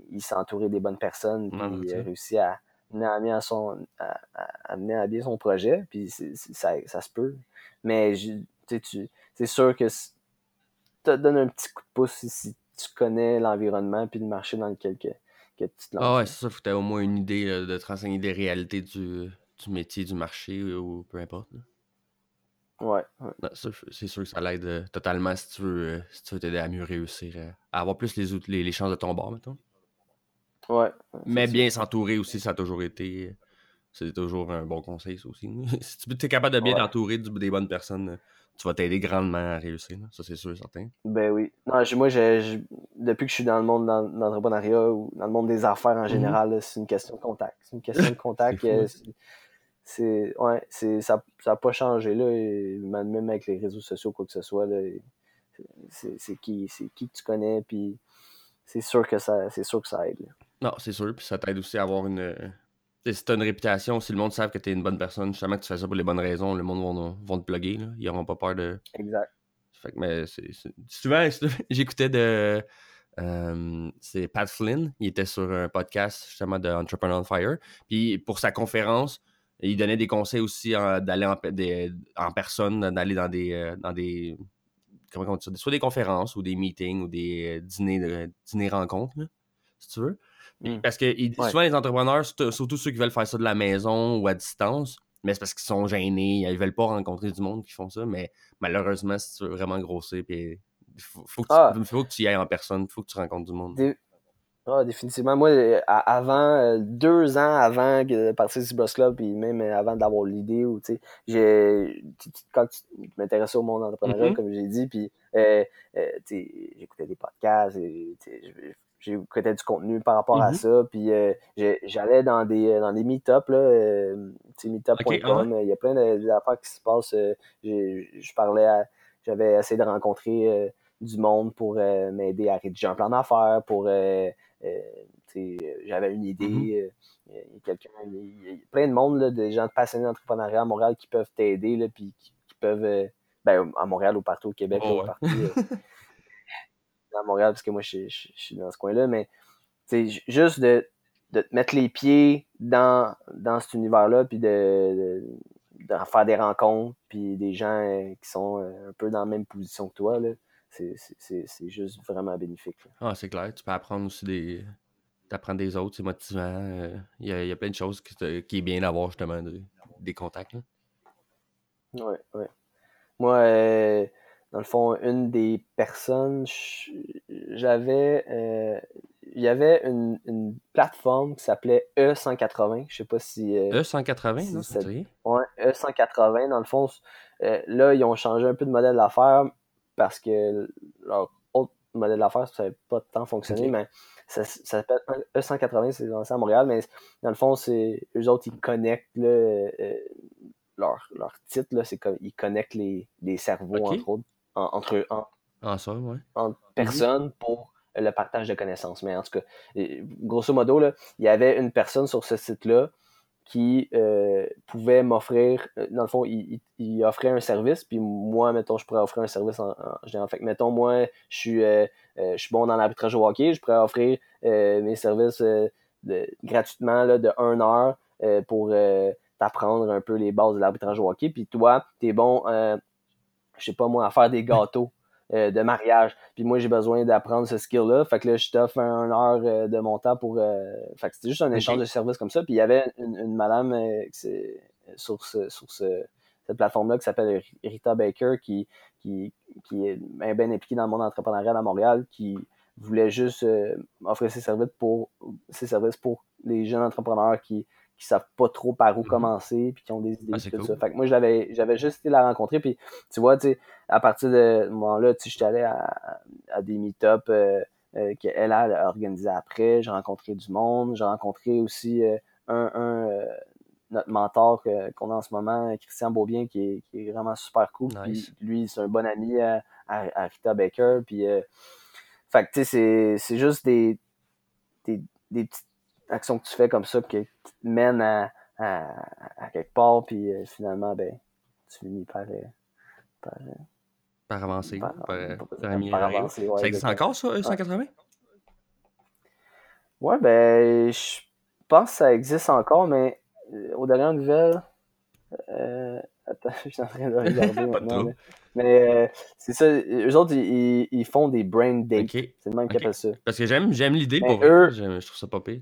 il, s'est entouré des bonnes personnes, puis il a réussi à mener à bien son, à, à, à bien son projet, puis ça, ça se peut. Mais c'est sûr que ça te donne un petit coup de pouce si, tu connais l'environnement puis le marché dans lequel ah ouais, c'est ça, faut que tu au moins une idée de te renseigner des réalités du, du métier, du marché ou peu importe. Ouais. c'est sûr que ça l'aide euh, totalement si tu veux euh, si tu veux t'aider à mieux réussir, euh, à avoir plus les, les, les chances de ton bord, mettons. Ouais. Mais bien s'entourer aussi, ça a toujours été. C'est toujours un bon conseil, ça aussi. si tu es capable de bien t'entourer des bonnes personnes, tu vas t'aider grandement à réussir. Ça, c'est sûr et certain. Ben oui. Non, moi, depuis que je suis dans le monde de l'entrepreneuriat ou dans le monde des affaires en mhm. général, c'est une question de contact. C'est une question de contact. Euh, c'est ouais, ça n'a pas changé là, même avec les réseaux sociaux quoi que ce soit c'est qui c'est qui que tu connais puis c'est sûr que ça c'est sûr que ça aide. Non, c'est sûr puis ça t'aide aussi à avoir une si t'as une réputation, si le monde sait que t'es une bonne personne, justement que tu fais ça pour les bonnes raisons, le monde va, te plugger. Là. Ils n'auront pas peur de. Exact. Fait que, mais c'est, Souvent, j'écoutais de. Euh, c'est Pat Flynn. Il était sur un podcast justement de Entrepreneur on Fire. Puis pour sa conférence, il donnait des conseils aussi d'aller en, en, personne, d'aller dans des, euh, dans des comment on dit ça, soit des conférences ou des meetings ou des dîners, dîners rencontres, si tu veux. Mmh. Parce que souvent, les entrepreneurs, surtout ceux qui veulent faire ça de la maison ou à distance, mais c'est parce qu'ils sont gênés, ils veulent pas rencontrer du monde qui font ça. Mais malheureusement, si tu veux vraiment grossir, puis il faut, que tu, ah! faut, que tu y ailles en personne, il faut que tu rencontres du monde. Ah, définitivement. Moi, euh, avant, euh, deux ans avant de partir du Boss Club, puis même avant d'avoir l'idée, ou tu sais, quand tu m'intéressais au monde entrepreneurial, mm-hmm. comme j'ai dit, puis euh, j'écoutais des podcasts, j'écoutais du contenu par rapport à mm-hmm. ça, puis j'allais dans des dans des meet-ups, là, meetup.com, il y a plein d'affaires qui se passent. je parlais à, j'avais essayé de rencontrer du monde pour m'aider à rédiger un plan d'affaires, pour euh, j'avais une idée. Euh, il y a quelqu'un, plein de monde, là, des gens passionnés d'entrepreneuriat à Montréal qui peuvent t'aider, là, puis qui, peuvent, euh, ben, à Montréal ou partout au Québec, oh, partout, à Montréal, parce que moi, je, suis dans ce coin-là, mais juste de, de te mettre les pieds dans, dans cet univers-là, puis de, de, faire des rencontres, puis des gens qui sont un peu dans la même position que toi, là, c'est juste vraiment bénéfique. Ah, c'est clair. Tu peux apprendre aussi des. T'apprends des autres, c'est motivant. Euh, il y, a, y, a, plein de choses qui, qui est bien d'avoir justement des contacts. Oui, oui. Moi, euh, dans le fond, une des personnes, j'avais. Euh, il y avait une, une plateforme qui s'appelait E180. Je sais pas si. E180, non? c'est ouais, E180. Dans le fond, là, ils ont changé un peu de modèle d'affaires parce que leur autre modèle d'affaires, ça n'avait pas tant fonctionné, mais ça, s'appelle E180, c'est lancé à Montréal, mais dans le fond, c'est eux autres, ils connectent euh, leur, leur titre, c'est comme ils connectent les, les cerveaux entre autres, entre, en, ah, ça, ouais. entre personnes pour le partage de connaissances. Mais en tout cas, grosso modo, là, il y avait une personne sur ce site-là qui euh, pouvait m'offrir, euh, dans le fond, il, il, offrait un service, puis moi, mettons, je pourrais offrir un service en, en Fait que, mettons, moi, je suis, euh, je suis bon dans l'arbitrage au hockey, je pourrais offrir mes services de, gratuitement là, de 1 heure pour t'apprendre un peu les bases de l'arbitrage au hockey. Puis toi, tu es bon, je sais pas moi, à faire des gâteaux. Euh, de mariage. Puis moi, j'ai besoin d'apprendre ce skill-là. Fait que là, je t'offre un, heure euh, de mon temps pour. Euh, fait que c'était juste un échange de services comme ça. Puis il y avait une, madame sur, ce, sur ce, cette plateforme-là qui s'appelle Rita Baker qui, qui, qui est bien, bien impliquée dans le monde entrepreneurial à Montréal, qui voulait juste offrir ses services pour ses services pour les jeunes entrepreneurs qui qui savent pas trop par où mhm. commencer, puis qui ont des idées, ah, tout ça. Fait que moi, j'avais, j'avais juste été la rencontrer, puis tu vois, tu sais, à partir de ce moment-là, tu sais, j'étais allé à, à, des meet-ups euh, euh, qu'elle a organisé après, j'ai rencontré du monde, j'ai rencontré aussi euh, un, un notre mentor qu'on a en ce moment, Christian Beaubien, qui est, qui est vraiment super cool. lui, c'est un bon ami à, à, Rita Baker, puis fait que, tu sais, c'est juste des, des, des petites action que tu fais comme ça qui, te mène à, à, quelque part, puis euh, finalement, ben, tu finis par. Euh, par, euh, par avancer. Par, avancer. ça existe encore, ça, 180 Ouais, ben, je pense que ça existe encore, mais aux dernières nouvelles. attends, je suis en train de regarder maintenant. Mais, c'est ça, eux autres, ils, font des brain dates. C'est le même qu'ils appellent ça. Parce que j'aime l'idée pour eux. Je trouve ça pas pire.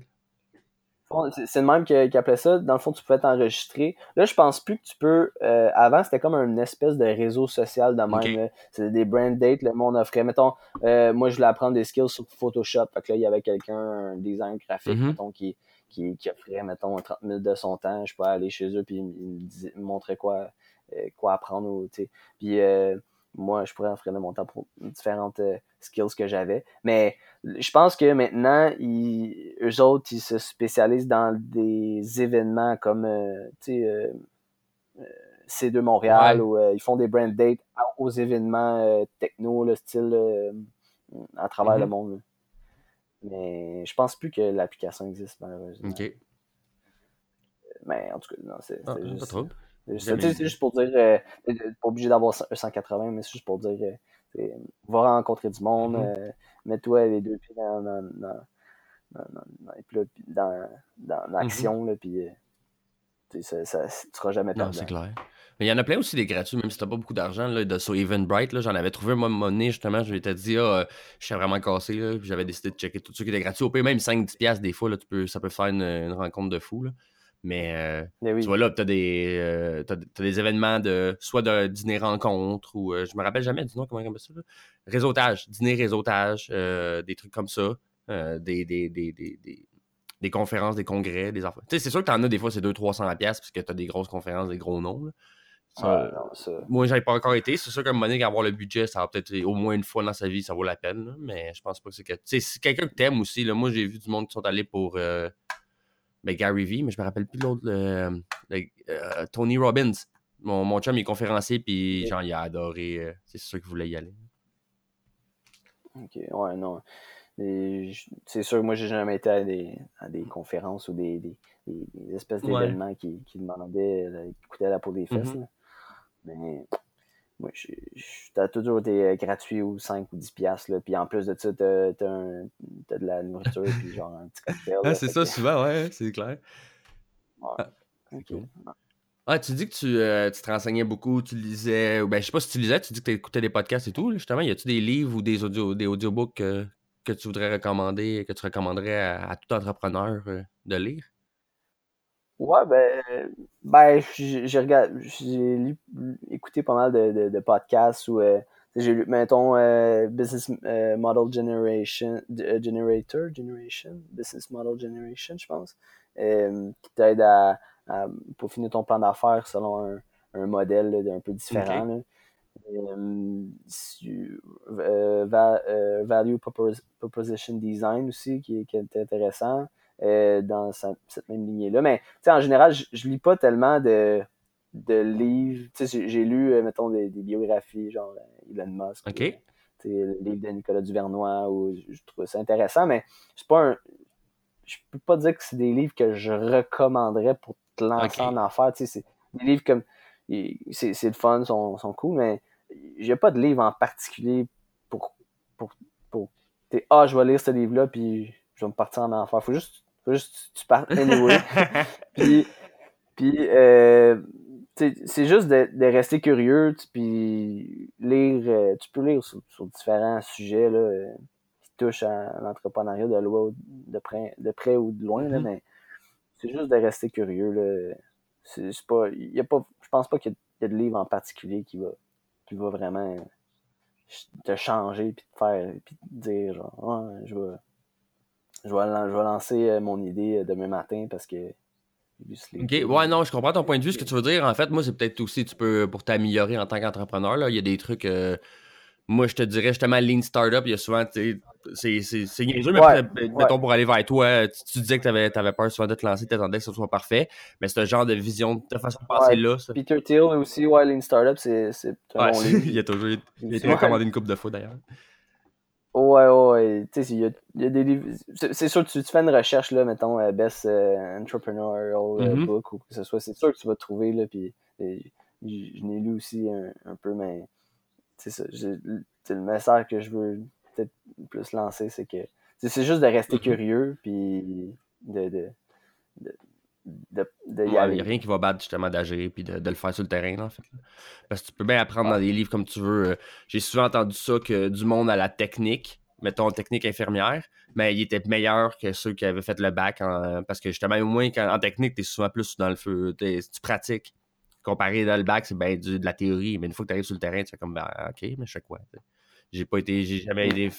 C'est le même qui, appelait ça. Dans le fond, tu pouvais t'enregistrer. Là, je pense plus que tu peux. Euh, avant, c'était comme une espèce de réseau social de même. C'était des brand dates. Le monde offrait. Mettons, euh, moi, je voulais apprendre des skills sur Photoshop. Fait que là, il y avait quelqu'un, un design graphique, mm-hmm. mettons, qui, qui, qui, offrait, mettons, 30 000 de son temps. Je pouvais aller chez eux puis il me, montrait quoi, euh, quoi apprendre. Ou, puis moi, je pourrais offrir de mon temps pour différentes skills que j'avais. Mais je pense que maintenant, ils, eux autres, ils se spécialisent dans des événements comme euh, euh, euh, C2 Montréal où ils font des brand dates aux événements techno, le style à travers le mm-hmm. monde. Mais je pense plus que l'application existe malheureusement. OK. Mais en tout cas, non, c'est ah, juste. C'est juste pour dire, pas obligé d'avoir 180, mais c'est juste pour dire va rencontrer du monde, mm-hmm. euh, mets-toi les deux pieds dans, dans, dans, dans, dans l'action, mm-hmm. puis euh, ça, ça, tu seras jamais perdant. Non, c'est clair. Mais il y en a plein aussi des gratuits, même si t'as pas beaucoup d'argent. De, sur Eventbrite, j'en avais trouvé un moment donné, justement. Je m'étais dit, ah, je suis vraiment cassé. Là, puis j'avais décidé de checker tout ce qui était gratuit. Au pire, même 5-10$ des fois, là, tu peux, ça peut faire une, rencontre de fou. Là. Mais, euh, tu vois, là, tu as, des, as, des événements de soit de dîner-rencontre ou je me rappelle jamais du nom, comment on appelle ça. Là? Réseautage, dîner-réseautage, des trucs comme ça. des, des, des, des des conférences, des congrès, des enfants. Tu sais, c'est sûr que t'en as des fois, c'est 200-300$ parce que t'as des grosses conférences, des gros noms. Ça, Moi, j'avais pas encore été. C'est sûr qu'à un moment donné, avoir le budget, ça va peut-être au moins une fois dans sa vie, ça vaut la peine. Mais je pense pas que c'est que. Tu sais, c'est quelqu'un que t'aimes aussi. Là, moi, j'ai vu du monde qui sont allés pour euh, ben, Gary Vee, mais je me rappelle plus l'autre. Euh, Tony Robbins. Mon, mon chum, il est conférencier, puis genre, il a adoré. Euh, c'est sûr qu'il voulait y aller. Ok, ouais, non c'est sûr, moi, j'ai jamais été à des, à des conférences ou des, des, des espèces d'événements qui, qui, demandaient, qui coûtaient la peau des fesses. Mm-hmm. Mais moi, t'as toujours été euh, gratuit ou 5 ou 10 piastres. Là. Puis en plus de ça, t'as, as, de la nourriture puis genre un petit cocktail. ah, c'est ça, souvent, ouais, c'est clair. Ah, ah, tu dis que tu, euh, tu, te renseignais beaucoup, tu lisais, ben je sais pas si tu lisais, tu dis que tu écoutais des podcasts et tout, justement, y a-tu des livres ou des audio, des audiobooks euh, que tu voudrais recommander, que tu recommanderais à, tout entrepreneur euh, de lire? Ouais, ben, ben j'ai écouté pas mal de, de, podcasts où euh, j'ai lu, mettons, euh, Business Model Generation, Generator, Generation, Business Model Generation, je pense, qui t'aide à, à, finir ton plan d'affaires selon un, un modèle un peu différent. Euh, euh, euh, value Proposition Design aussi, qui, est intéressant dans cette même lignée-là. Mais en général, je, ne lis pas tellement de, de livres. J'ai lu, mettons, des, biographies, genre Elon Musk. le livre de Nicolas Duvernois, où je trouve ça intéressant, mais c'est pas un. Je peux pas dire que c'est des livres que je recommanderais pour te lancer en affaires. C'est des livres comme. C'est le fun, sont, sont cool, mais j'ai pas de livre en particulier pour, pour, pour ah, je vais lire ce livre-là, puis je vais me partir en enfer. Faut juste, faut juste tu partes anyway. puis, puis euh, c'est juste de, de, rester curieux, puis lire, euh, tu peux lire sur, différents sujets là, euh, qui touchent à l'entrepreneuriat de loin, de près, de près ou de loin, là, mm-hmm. mais c'est juste de rester curieux. Là. C'est, pas, y a pas, je pense pas qu'il y, a de livre en particulier qui va qui va vraiment te changer puis te faire puis te dire genre je vais je vais, lancer euh, mon idée euh, demain matin parce que Ok, ouais, non, je comprends ton point de vue. Ce que tu veux dire, en fait, moi, c'est peut-être aussi, tu peux, pour t'améliorer en tant qu'entrepreneur, il y a des trucs, euh, moi, je te dirais justement, Lean Startup, il y a souvent, c'est niaiseux, mais mettons pour aller vers toi, tu, disais que tu avais, avais, peur souvent de te lancer, tu attendais que ce soit parfait, mais c'est un genre de vision, de façon de penser là. Peter Thiel aussi, ouais, Lean Startup, c'est bon il a toujours il a été recommandé une coupe de fois d'ailleurs. Ouais, ouais, tu sais, il y a, y a, des livres. C'est sûr, tu, tu fais une recherche, là, mettons, euh, Best euh, Entrepreneurial euh, mm-hmm. Book ou que ce soit, c'est sûr que tu vas trouver, là, puis je n'ai lu aussi un, un peu, mais c'est ça. le message que je veux peut-être plus lancer, c'est que c'est juste de rester mm-hmm. curieux, puis de, de, de, Il n'y a rien qui va battre justement d'agir puis de, le faire sur le terrain, en fait. Parce que tu peux bien apprendre dans des livres comme tu veux. Euh, j'ai souvent entendu ça que du monde à la technique, mettons technique infirmière, mais il était meilleur que ceux qui avaient fait le bac. parce que justement, au moins, en technique, tu es souvent plus dans le feu. Tu pratiques comparé dans le bac, c'est bien de la théorie, mais une fois que tu arrives sur le terrain, tu fais comme, ben, OK, mais je fais quoi? J'ai pas été, j'ai jamais été,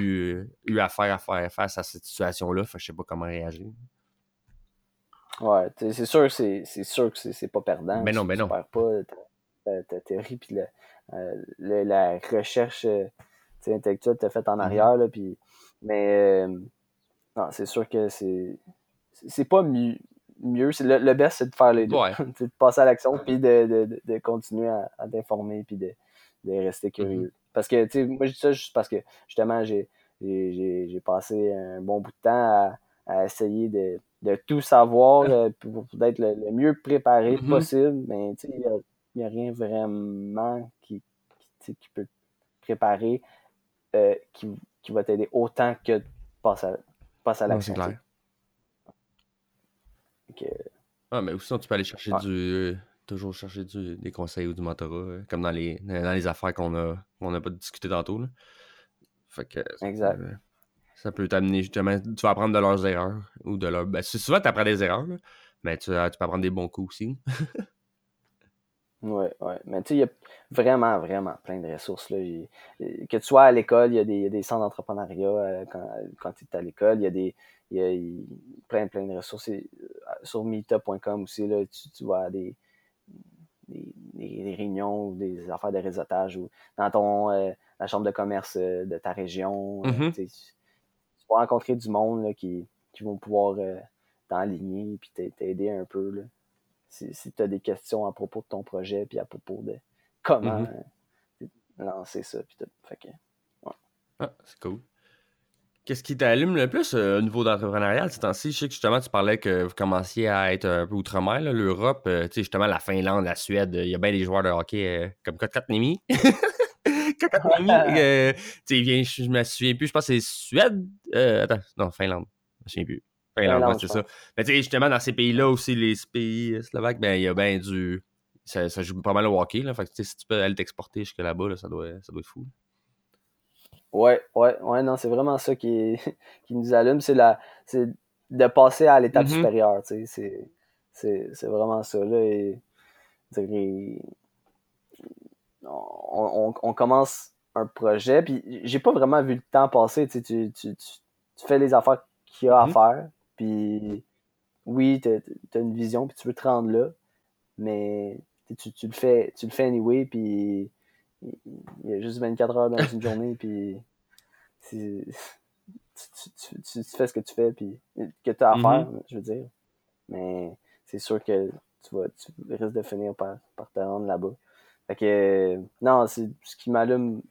eu, affaire à faire face à cette situation-là, je sais pas comment réagir. Ouais, c'est sûr, c'est sûr que c'est pas perdant. Mais non, mais non. perds pas ta, théorie, puis euh, la recherche euh, intellectuelle que tu as faite en mm-hmm. arrière, là, puis, mais euh, non, c'est sûr que c'est c'est pas mieux, mieux. Le, le best, c'est de faire les deux. de passer à l'action, puis de, de, de, continuer à, à t'informer, puis de, de rester curieux. Mm-hmm. Parce que, tu sais, moi, je dis ça juste parce que, justement, j'ai passé un bon bout de temps à, à essayer de, de, tout savoir euh, pour, être le, mieux préparé mm-hmm. possible. Mais, tu sais, il n'y a, rien vraiment qui, qui, qui peut préparer euh, qui, qui va t'aider autant que de passer à, passer à l'action. c'est clair. Que, Ah, mais aussi, tu peux aller chercher du. toujours chercher du, des conseils ou du mentorat, comme dans les, dans les affaires qu'on a, qu'on pas discuté tantôt. Là. Fait que. Exact. Ça peut t'amener justement. Tu vas apprendre de leurs erreurs. Ou de leurs. Ben, souvent, tu apprends des erreurs, mais tu, tu, peux apprendre des bons coups aussi. Oui, oui. Mais tu sais, il y a vraiment, vraiment plein de ressources. Là. Que tu sois à l'école, il y, a des, centres d'entrepreneuriat euh, quand, quand tu es à l'école. Il y a des y a, plein, plein de ressources. Euh, sur meetup.com aussi, là, tu, tu vois des, des, des, réunions ou des affaires de réseautage ou dans ton euh, la chambre de commerce de ta région. Mm-hmm. Tu, vas rencontrer du monde là, qui, qui vont pouvoir t'enligner et t'aider un peu. Là si, tu as des questions à propos de ton projet, puis à propos de comment mm-hmm. lancer ça. Puis Fait que, Ah, c'est cool. Qu'est-ce qui t'allume le plus euh, au niveau d'entrepreneuriat ces temps-ci? Je sais que justement, tu parlais que vous commenciez à être un peu outre-mer, l'Europe, euh, tu sais, justement, la Finlande, la Suède, il y a bien des joueurs de hockey euh, comme Kotkaniemi. Tu sais, je me souviens plus, je pense que c'est Suède. attends, non, Finlande, je me souviens plus c'est ça. Mais tu sais, justement, dans ces pays-là aussi, les pays slovaques, ben, il y a bien du. Ça, ça, joue pas mal au hockey, là. Fait que, si tu peux aller t'exporter jusque là-bas, là, ça, doit, ça doit être fou. Ouais, ouais, ouais, non, c'est vraiment ça qui, qui nous allume, c'est la c'est de passer à l'étape mm-hmm. supérieure, tu sais, c'est vraiment ça, là, et, on, on, on, commence un projet, puis j'ai pas vraiment vu le temps passer, tu, tu, tu, tu fais les affaires qu'il y a à mm-hmm. faire, puis oui, tu as, une vision, puis tu veux te rendre là, mais tu, tu, le fais tu le fais anyway, puis il y a juste 24 heures dans une journée, puis tu, tu, fais ce que tu fais, puis que tu as à faire, mm-hmm. je veux dire. Mais c'est sûr que tu, vas, tu risques de finir par, par te rendre là-bas. Fait que, non, c'est ce qui m'allume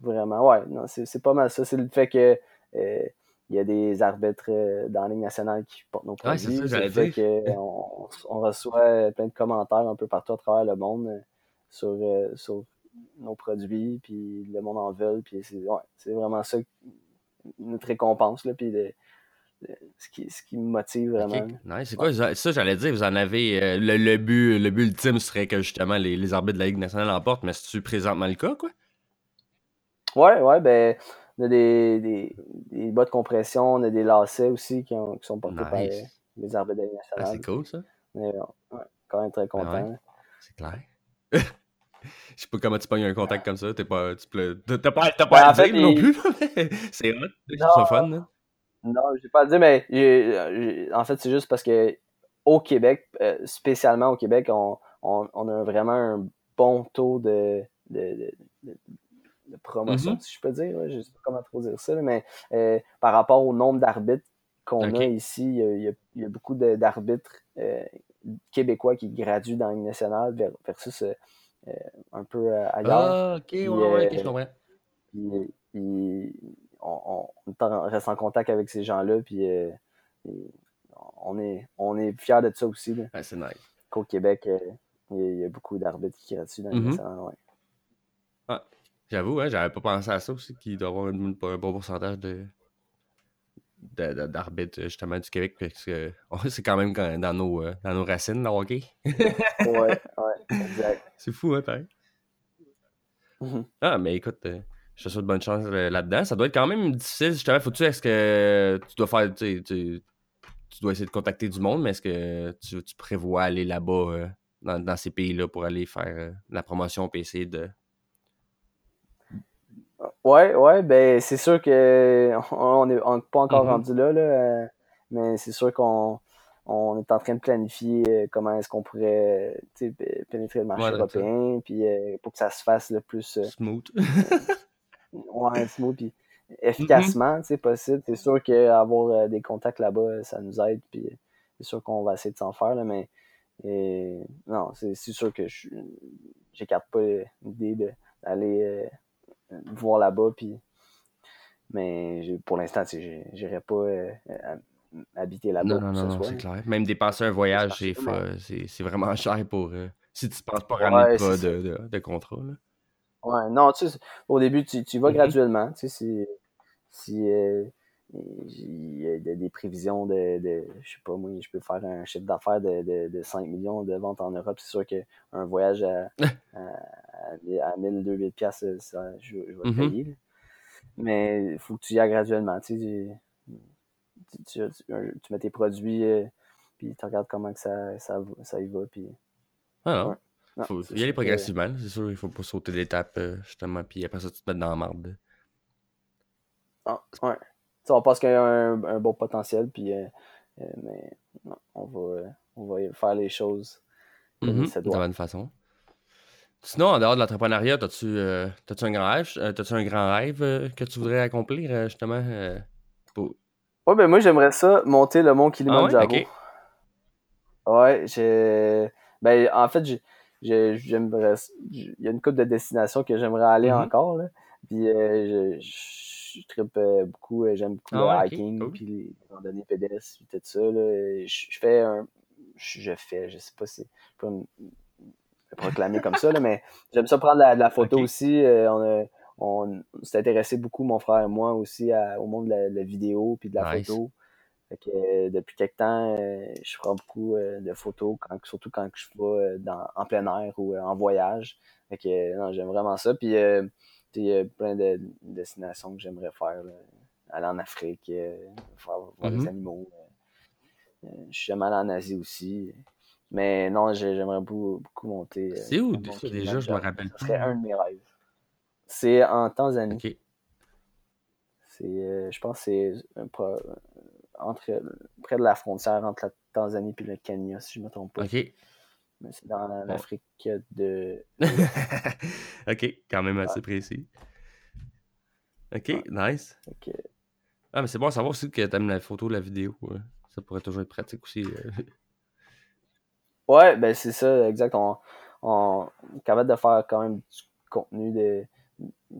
vraiment. Ouais, non, c'est pas mal ça. C'est le fait que euh, il y a des arbitres euh, dans la Ligue nationale qui portent nos produits. ça, fait qu'on on reçoit plein de commentaires un peu partout à travers le monde euh, sur, sur nos produits, puis le monde en veut. Puis c'est ouais, vraiment ça notre récompense, là, puis ce, qui, ce qui me motive vraiment. c'est quoi ça, j'allais dire, vous en avez. le, but, le but ultime serait que justement les, les arbitres de la Ligue nationale emportent, mais c'est-tu présentement le cas, quoi? Ouais, ouais, ben on a des, des, des, bas de compression, on a des lacets aussi qui, ont, qui sont portés par les arbitres nationales. Ah, c'est cool ça. Mais, ouais, quand même très ah content. c'est clair. Je sais pas comment tu pognes un contact comme ça. T'es pas, tu t'as pas, t'as pas ben, à dire non plus. c'est hot. C'est fun. Là. Non, j'ai pas à dire, mais en fait, c'est juste parce que au Québec, euh, spécialement au Québec, on, on, on a vraiment un bon taux de, de, de, de promotion, mm-hmm. si je peux dire. Je ne sais pas comment trop dire ça, mais euh, par rapport au nombre d'arbitres qu'on a ici, il y a, beaucoup d'arbitres euh, québécois qui graduent dans une nationale versus euh, un peu ailleurs. Ah, ok, ouais, ouais, je comprends. On, reste en contact avec ces gens-là, puis on est, on est fiers de ça aussi. c'est nice. Qu'au Québec, il y, a beaucoup d'arbitres qui graduent dans une mm-hmm. nationale. Ouais. J'avoue, hein, j'avais pas pensé à ça aussi, qu'il doit y avoir un, bon pourcentage de d'arbitres justement du Québec parce que c'est quand même dans nos, euh, dans nos racines là, ok? ouais, ouais, exact. C'est fou, hein, pareil. Mm-hmm. Ah, mais écoute, euh, je te souhaite bonne chance euh, là-dedans. Ça doit être quand même difficile, justement. Faut-tu, est-ce que tu dois faire, tu, tu, dois essayer de contacter du monde, mais est-ce que tu, tu prévois aller là-bas dans, dans, ces pays-là pour aller faire la promotion PC de Ouais, ouais, ben c'est sûr que on n'est pas encore mm-hmm. rendu là, là euh, mais c'est sûr qu'on on est en train de planifier euh, comment est-ce qu'on pourrait pénétrer le marché européen, puis euh, pour que ça se fasse le plus smooth. ouais, smooth, puis efficacement, mm-hmm. c'est possible. C'est sûr qu'avoir des contacts là-bas, ça nous aide, puis c'est sûr qu'on va essayer de s'en faire, là, mais non, c'est sûr que je j'écarte pas l'idée d'aller voir là-bas. Puis... Mais pour l'instant, j'irai pas euh, habiter là-bas. Non, non, non, c'est clair. Même dépenser un voyage, c'est vraiment cher pour. Euh, si tu ne penses pas ramener pas de, de, de, contrat. Là. Ouais, non, tu sais, au début, tu, tu vas mm-hmm. graduellement. Tu sais, si, si euh, il y a des prévisions de, de, je sais pas moi, je peux faire un chiffre d'affaires de, de, 5 millions de ventes en Europe. C'est sûr qu'un voyage à, à, à 1000, pièces ça, je, vais le mm-hmm. payer. Mais il faut que tu y ailles graduellement. Tu, tu, mets tes produits, euh, puis tu regardes comment que ça, ça, ça y va. Puis, ah il faut y aller progressivement, c'est sûr. Il faut pas sauter d'étape, euh, justement. Puis après ça, tu te mets dans la marde. Ah, ouais on pense qu'il y a un, un, bon potentiel, puis, euh, euh, mais on, va, on va faire les choses De la bonne façon. Sinon, en dehors de l'entrepreneuriat, as-tu euh, un grand rêve, as un grand rêve que tu voudrais accomplir, justement? Pour... Ouais, ben moi, j'aimerais ça, monter le mont Kilimanjaro. Ah ouais, j'ai... Ben, en fait, j'aimerais... Il y a une couple de destinations que j'aimerais aller mm-hmm. encore, là. Puis, je je tripe euh, beaucoup, euh, j'aime beaucoup ah le hiking, puis les randonnées pédestres, puis tout ça. Là. Je, fais un. Je, fais, je sais pas si. Je peux me proclamer comme ça, là, mais j'aime ça prendre de la, photo aussi. Euh, on a, on s'est intéressé beaucoup, mon frère et moi aussi, au monde de la, vidéo puis de la photo. Fait que, depuis quelque temps, je prends beaucoup de photos, quand, surtout quand je vais dans, en plein air ou en voyage. Fait que, j'aime vraiment ça. Puis il y a plein de destinations que j'aimerais faire. Aller en Afrique, euh, voir, les mm-hmm. animaux. Euh, euh, je suis jamais allé en Asie aussi. Mais non, j'aimerais beaucoup, beaucoup, monter. C'est où déjà? Je me rappelle Ce serait un de mes rêves. C'est en Tanzanie. C'est, je pense que c'est entre, près de la frontière entre la Tanzanie et le Kenya, si je ne me trompe pas. OK. Mais c'est dans l'Afrique de. ok, quand même assez précis. Ok, nice. Ah, mais c'est bon à savoir aussi que tu aimes la photo, la vidéo. Ça pourrait toujours être pratique aussi. Euh. ouais, ben c'est ça, exact. On, on est capable de faire quand même du contenu de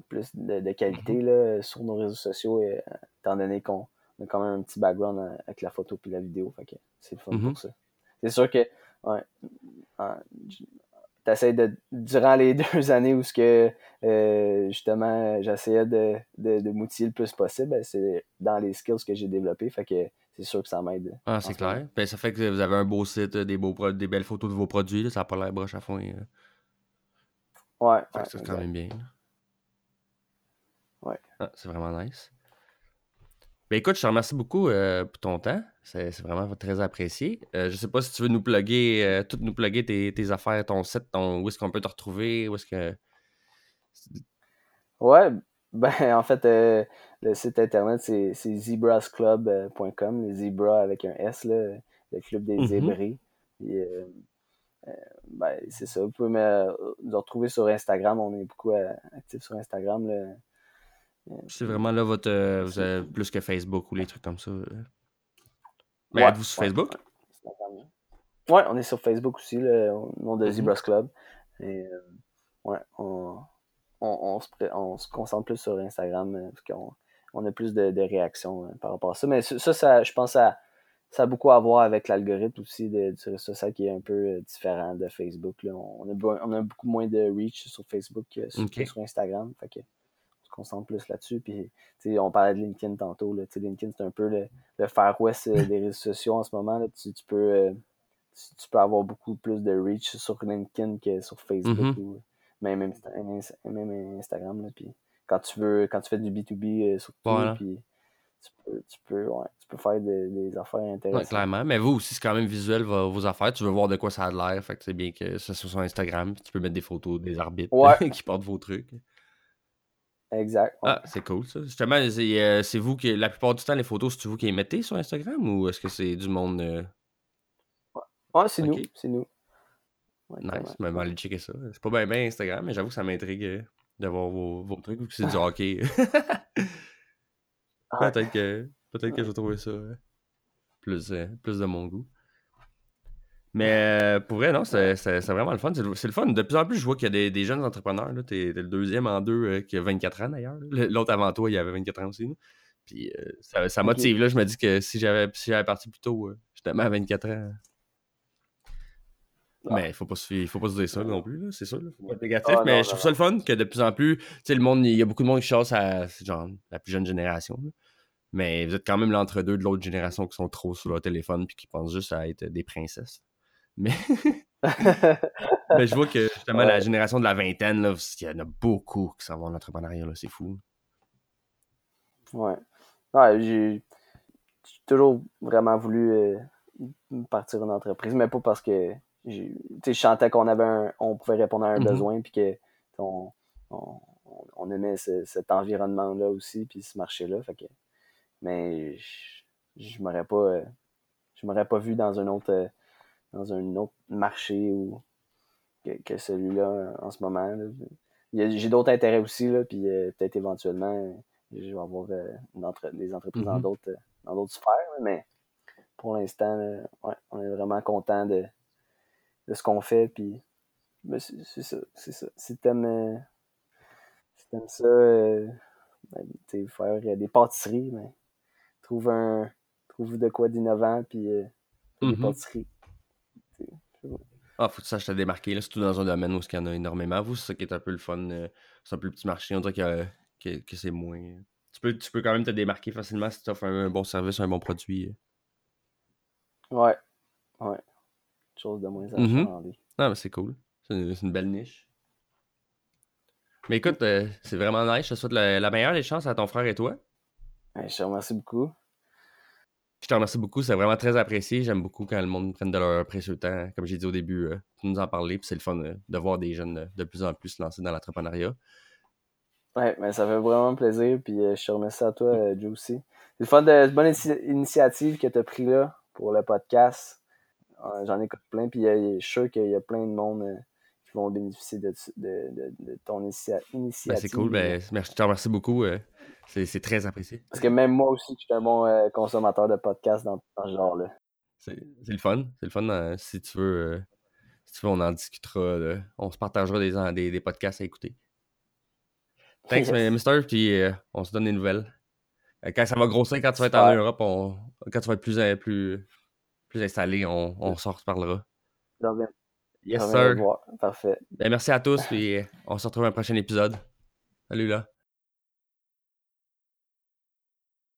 plus de, qualité mm-hmm. là, sur nos réseaux sociaux, et, étant donné qu'on a quand même un petit background euh, avec la photo et la vidéo. Fait que c'est le fun pour mm-hmm. ça. C'est sûr que ouais, t'essayes de durant les deux années où ce que euh, justement j'essayais de, de, de m'outiller le plus possible, ben, c'est dans les skills que j'ai développés. Fait que c'est sûr que ça m'aide. Ah, c'est clair. Ben, ça fait que vous avez un beau site, des beaux des belles photos de vos produits, ça n'a pas l'air broche à fond. Ouais. ouais c'est quand même bien. Ouais. Ah, c'est vraiment nice. Ben écoute, je te remercie beaucoup euh, pour ton temps. C'est vraiment très apprécié. Euh, je sais pas si tu veux nous plugger, euh, tout nous plugger tes, affaires, ton site, ton, où est-ce qu'on peut te retrouver, où est-ce que. Ouais, ben en fait, le site internet c'est zebrasclub.com, les zebras avec un S, là, le club des mm-hmm. zébrés. ben, c'est ça. Vous pouvez me, nous retrouver sur Instagram. On est beaucoup actifs sur Instagram. Là. C'est vraiment là votre. Euh, vous avez plus que Facebook ou les trucs comme ça. Euh. Mais êtes-vous sur Facebook? Ouais, on est sur Facebook aussi, le nom de mm-hmm. Zebras Club. Et euh, ouais, on, on, se, on, se, concentre plus sur Instagram parce qu'on on a plus de, de réactions par rapport à ça. Mais ça, ça je pense, ça, ça a beaucoup à voir avec l'algorithme aussi de, du réseau social qui est un peu différent de Facebook. Là. On, a, on a beaucoup moins de reach sur Facebook que sur, Instagram. Fait que, concentre plus là-dessus. Puis, on parlait de LinkedIn tantôt. Là. LinkedIn, c'est un peu le, le Far West euh, des réseaux sociaux en ce moment. Là. Tu, tu peux, euh, tu, peux avoir beaucoup plus de reach sur LinkedIn que sur Facebook mm-hmm. ou même, même, Instagram. Là. Puis, quand tu veux, quand tu fais du B2B euh, sur puis tu peux, tu peux, ouais, tu peux faire des, affaires intéressantes. clairement, mais vous aussi, c'est quand même visuel vos, affaires. Tu veux voir de quoi ça a l'air. Fait que c'est bien que ça soit sur Instagram. Tu peux mettre des photos des arbitres qui portent vos trucs. Exact. Ah, c'est cool ça. Justement, euh, c'est vous qui. La plupart du temps, les photos, c'est vous qui les mettez sur Instagram ou est-ce que c'est du monde. Euh? Ouais, c'est nous. C'est nous. nice. Mais aller checker ça. C'est pas bien bien Instagram, mais j'avoue que ça m'intrigue euh, de voir vos, vos trucs ou que c'est du hockey. peut-être que, peut-être que je vais trouver ça plus, plus de mon goût. Mais euh, pour vrai, non, c'est vraiment le fun. C'est le fun. De plus en plus, je vois qu'il y a des, des jeunes entrepreneurs. Tu es, le deuxième en deux euh, qui a 24 ans d'ailleurs. L'autre avant toi, il avait 24 ans aussi. Puis euh, ça, ça, motive. Là, je me dis que si j'avais si parti plus tôt, justement à 24 ans. Mais il faut pas faut pas se dire ça non plus, c'est ça. Faut pas être négatif. Ah, mais je trouve ça le fun que de plus en plus, tu sais, le monde, il y a beaucoup de monde qui chasse à genre la plus jeune génération. Mais vous êtes quand même l'entre-deux de l'autre génération qui sont trop sur leur téléphone puis qui pensent juste à être des princesses. Mais, je vois que justement, la génération de la vingtaine, là, il y en a beaucoup qui s'en vont en entrepreneuriat, c'est fou. Ouais. ouais j'ai toujours vraiment voulu euh, partir une entreprise, mais pas parce que je chantais qu'on avait un, on pouvait répondre à un mm-hmm. besoin puis que on, on, aimait cet environnement-là aussi, puis ce marché-là. Fait que, mais je, je m'aurais pas euh, je m'aurais pas vu dans un autre dans un autre marché ou que, celui-là en ce moment. J'ai d'autres intérêts aussi, là, puis peut-être éventuellement je vais avoir des entreprises dans mm-hmm. d'autres dans d'autres sphères, mais pour l'instant, ouais, on est vraiment content de, de ce qu'on fait. Puis, ben, c'est ça, c'est ça. Si t'aimes, euh, ça, euh, ben, faire des pâtisseries, mais trouve un, trouve de quoi d'innovant, puis euh, des mm-hmm. pâtisseries. Ah, faut que ça, je t'ai démarqué, là, surtout dans un domaine où il y en a énormément. Vous, c'est ça qui est un peu le fun. c'est un peu le petit marché. On dirait que, que, que c'est moins. Tu peux, tu peux quand même te démarquer facilement si tu offres un, bon service, un bon produit. Ouais. Ouais chose de moins à mm Non, mais c'est cool. C'est une, belle niche. Mais écoute, euh, c'est vraiment nice. Je te souhaite la, meilleure des chances à ton frère et toi. je te remercie beaucoup. Je te remercie beaucoup. C'est vraiment très apprécié. J'aime beaucoup quand le monde prenne de leur précieux temps, comme j'ai dit au début, euh, pour nous en parler. Puis c'est le fun euh, de voir des jeunes de plus en plus se lancer dans l'entrepreneuriat. Ouais, mais ça fait vraiment plaisir. Puis je te remercie à toi, Joe aussi. C'est le fun de bonne initiative que tu as pris là pour le podcast. J'en écoute plein, puis je suis sûr qu'il y a plein de monde euh, qui vont bénéficier de, ton initiative. Ben, c'est cool, ben, je te remercie beaucoup. Euh, c'est très apprécié. Parce que même moi aussi, je suis un bon euh, consommateur de podcasts dans, ce genre-là. C'est le fun. C'est le fun. si, tu veux, si tu veux, on en discutera. on se partagera des, des, podcasts à écouter. Thanks, yes. Mister, puis on se donne des nouvelles. Quand ça va grossir, quand tu vas être en Europe, quand tu vas être plus, plus, plus installé, on, on s'en reparlera. Yes, sir. Parfait. Ben, merci à tous, et on se retrouve dans un prochain épisode. Salut là.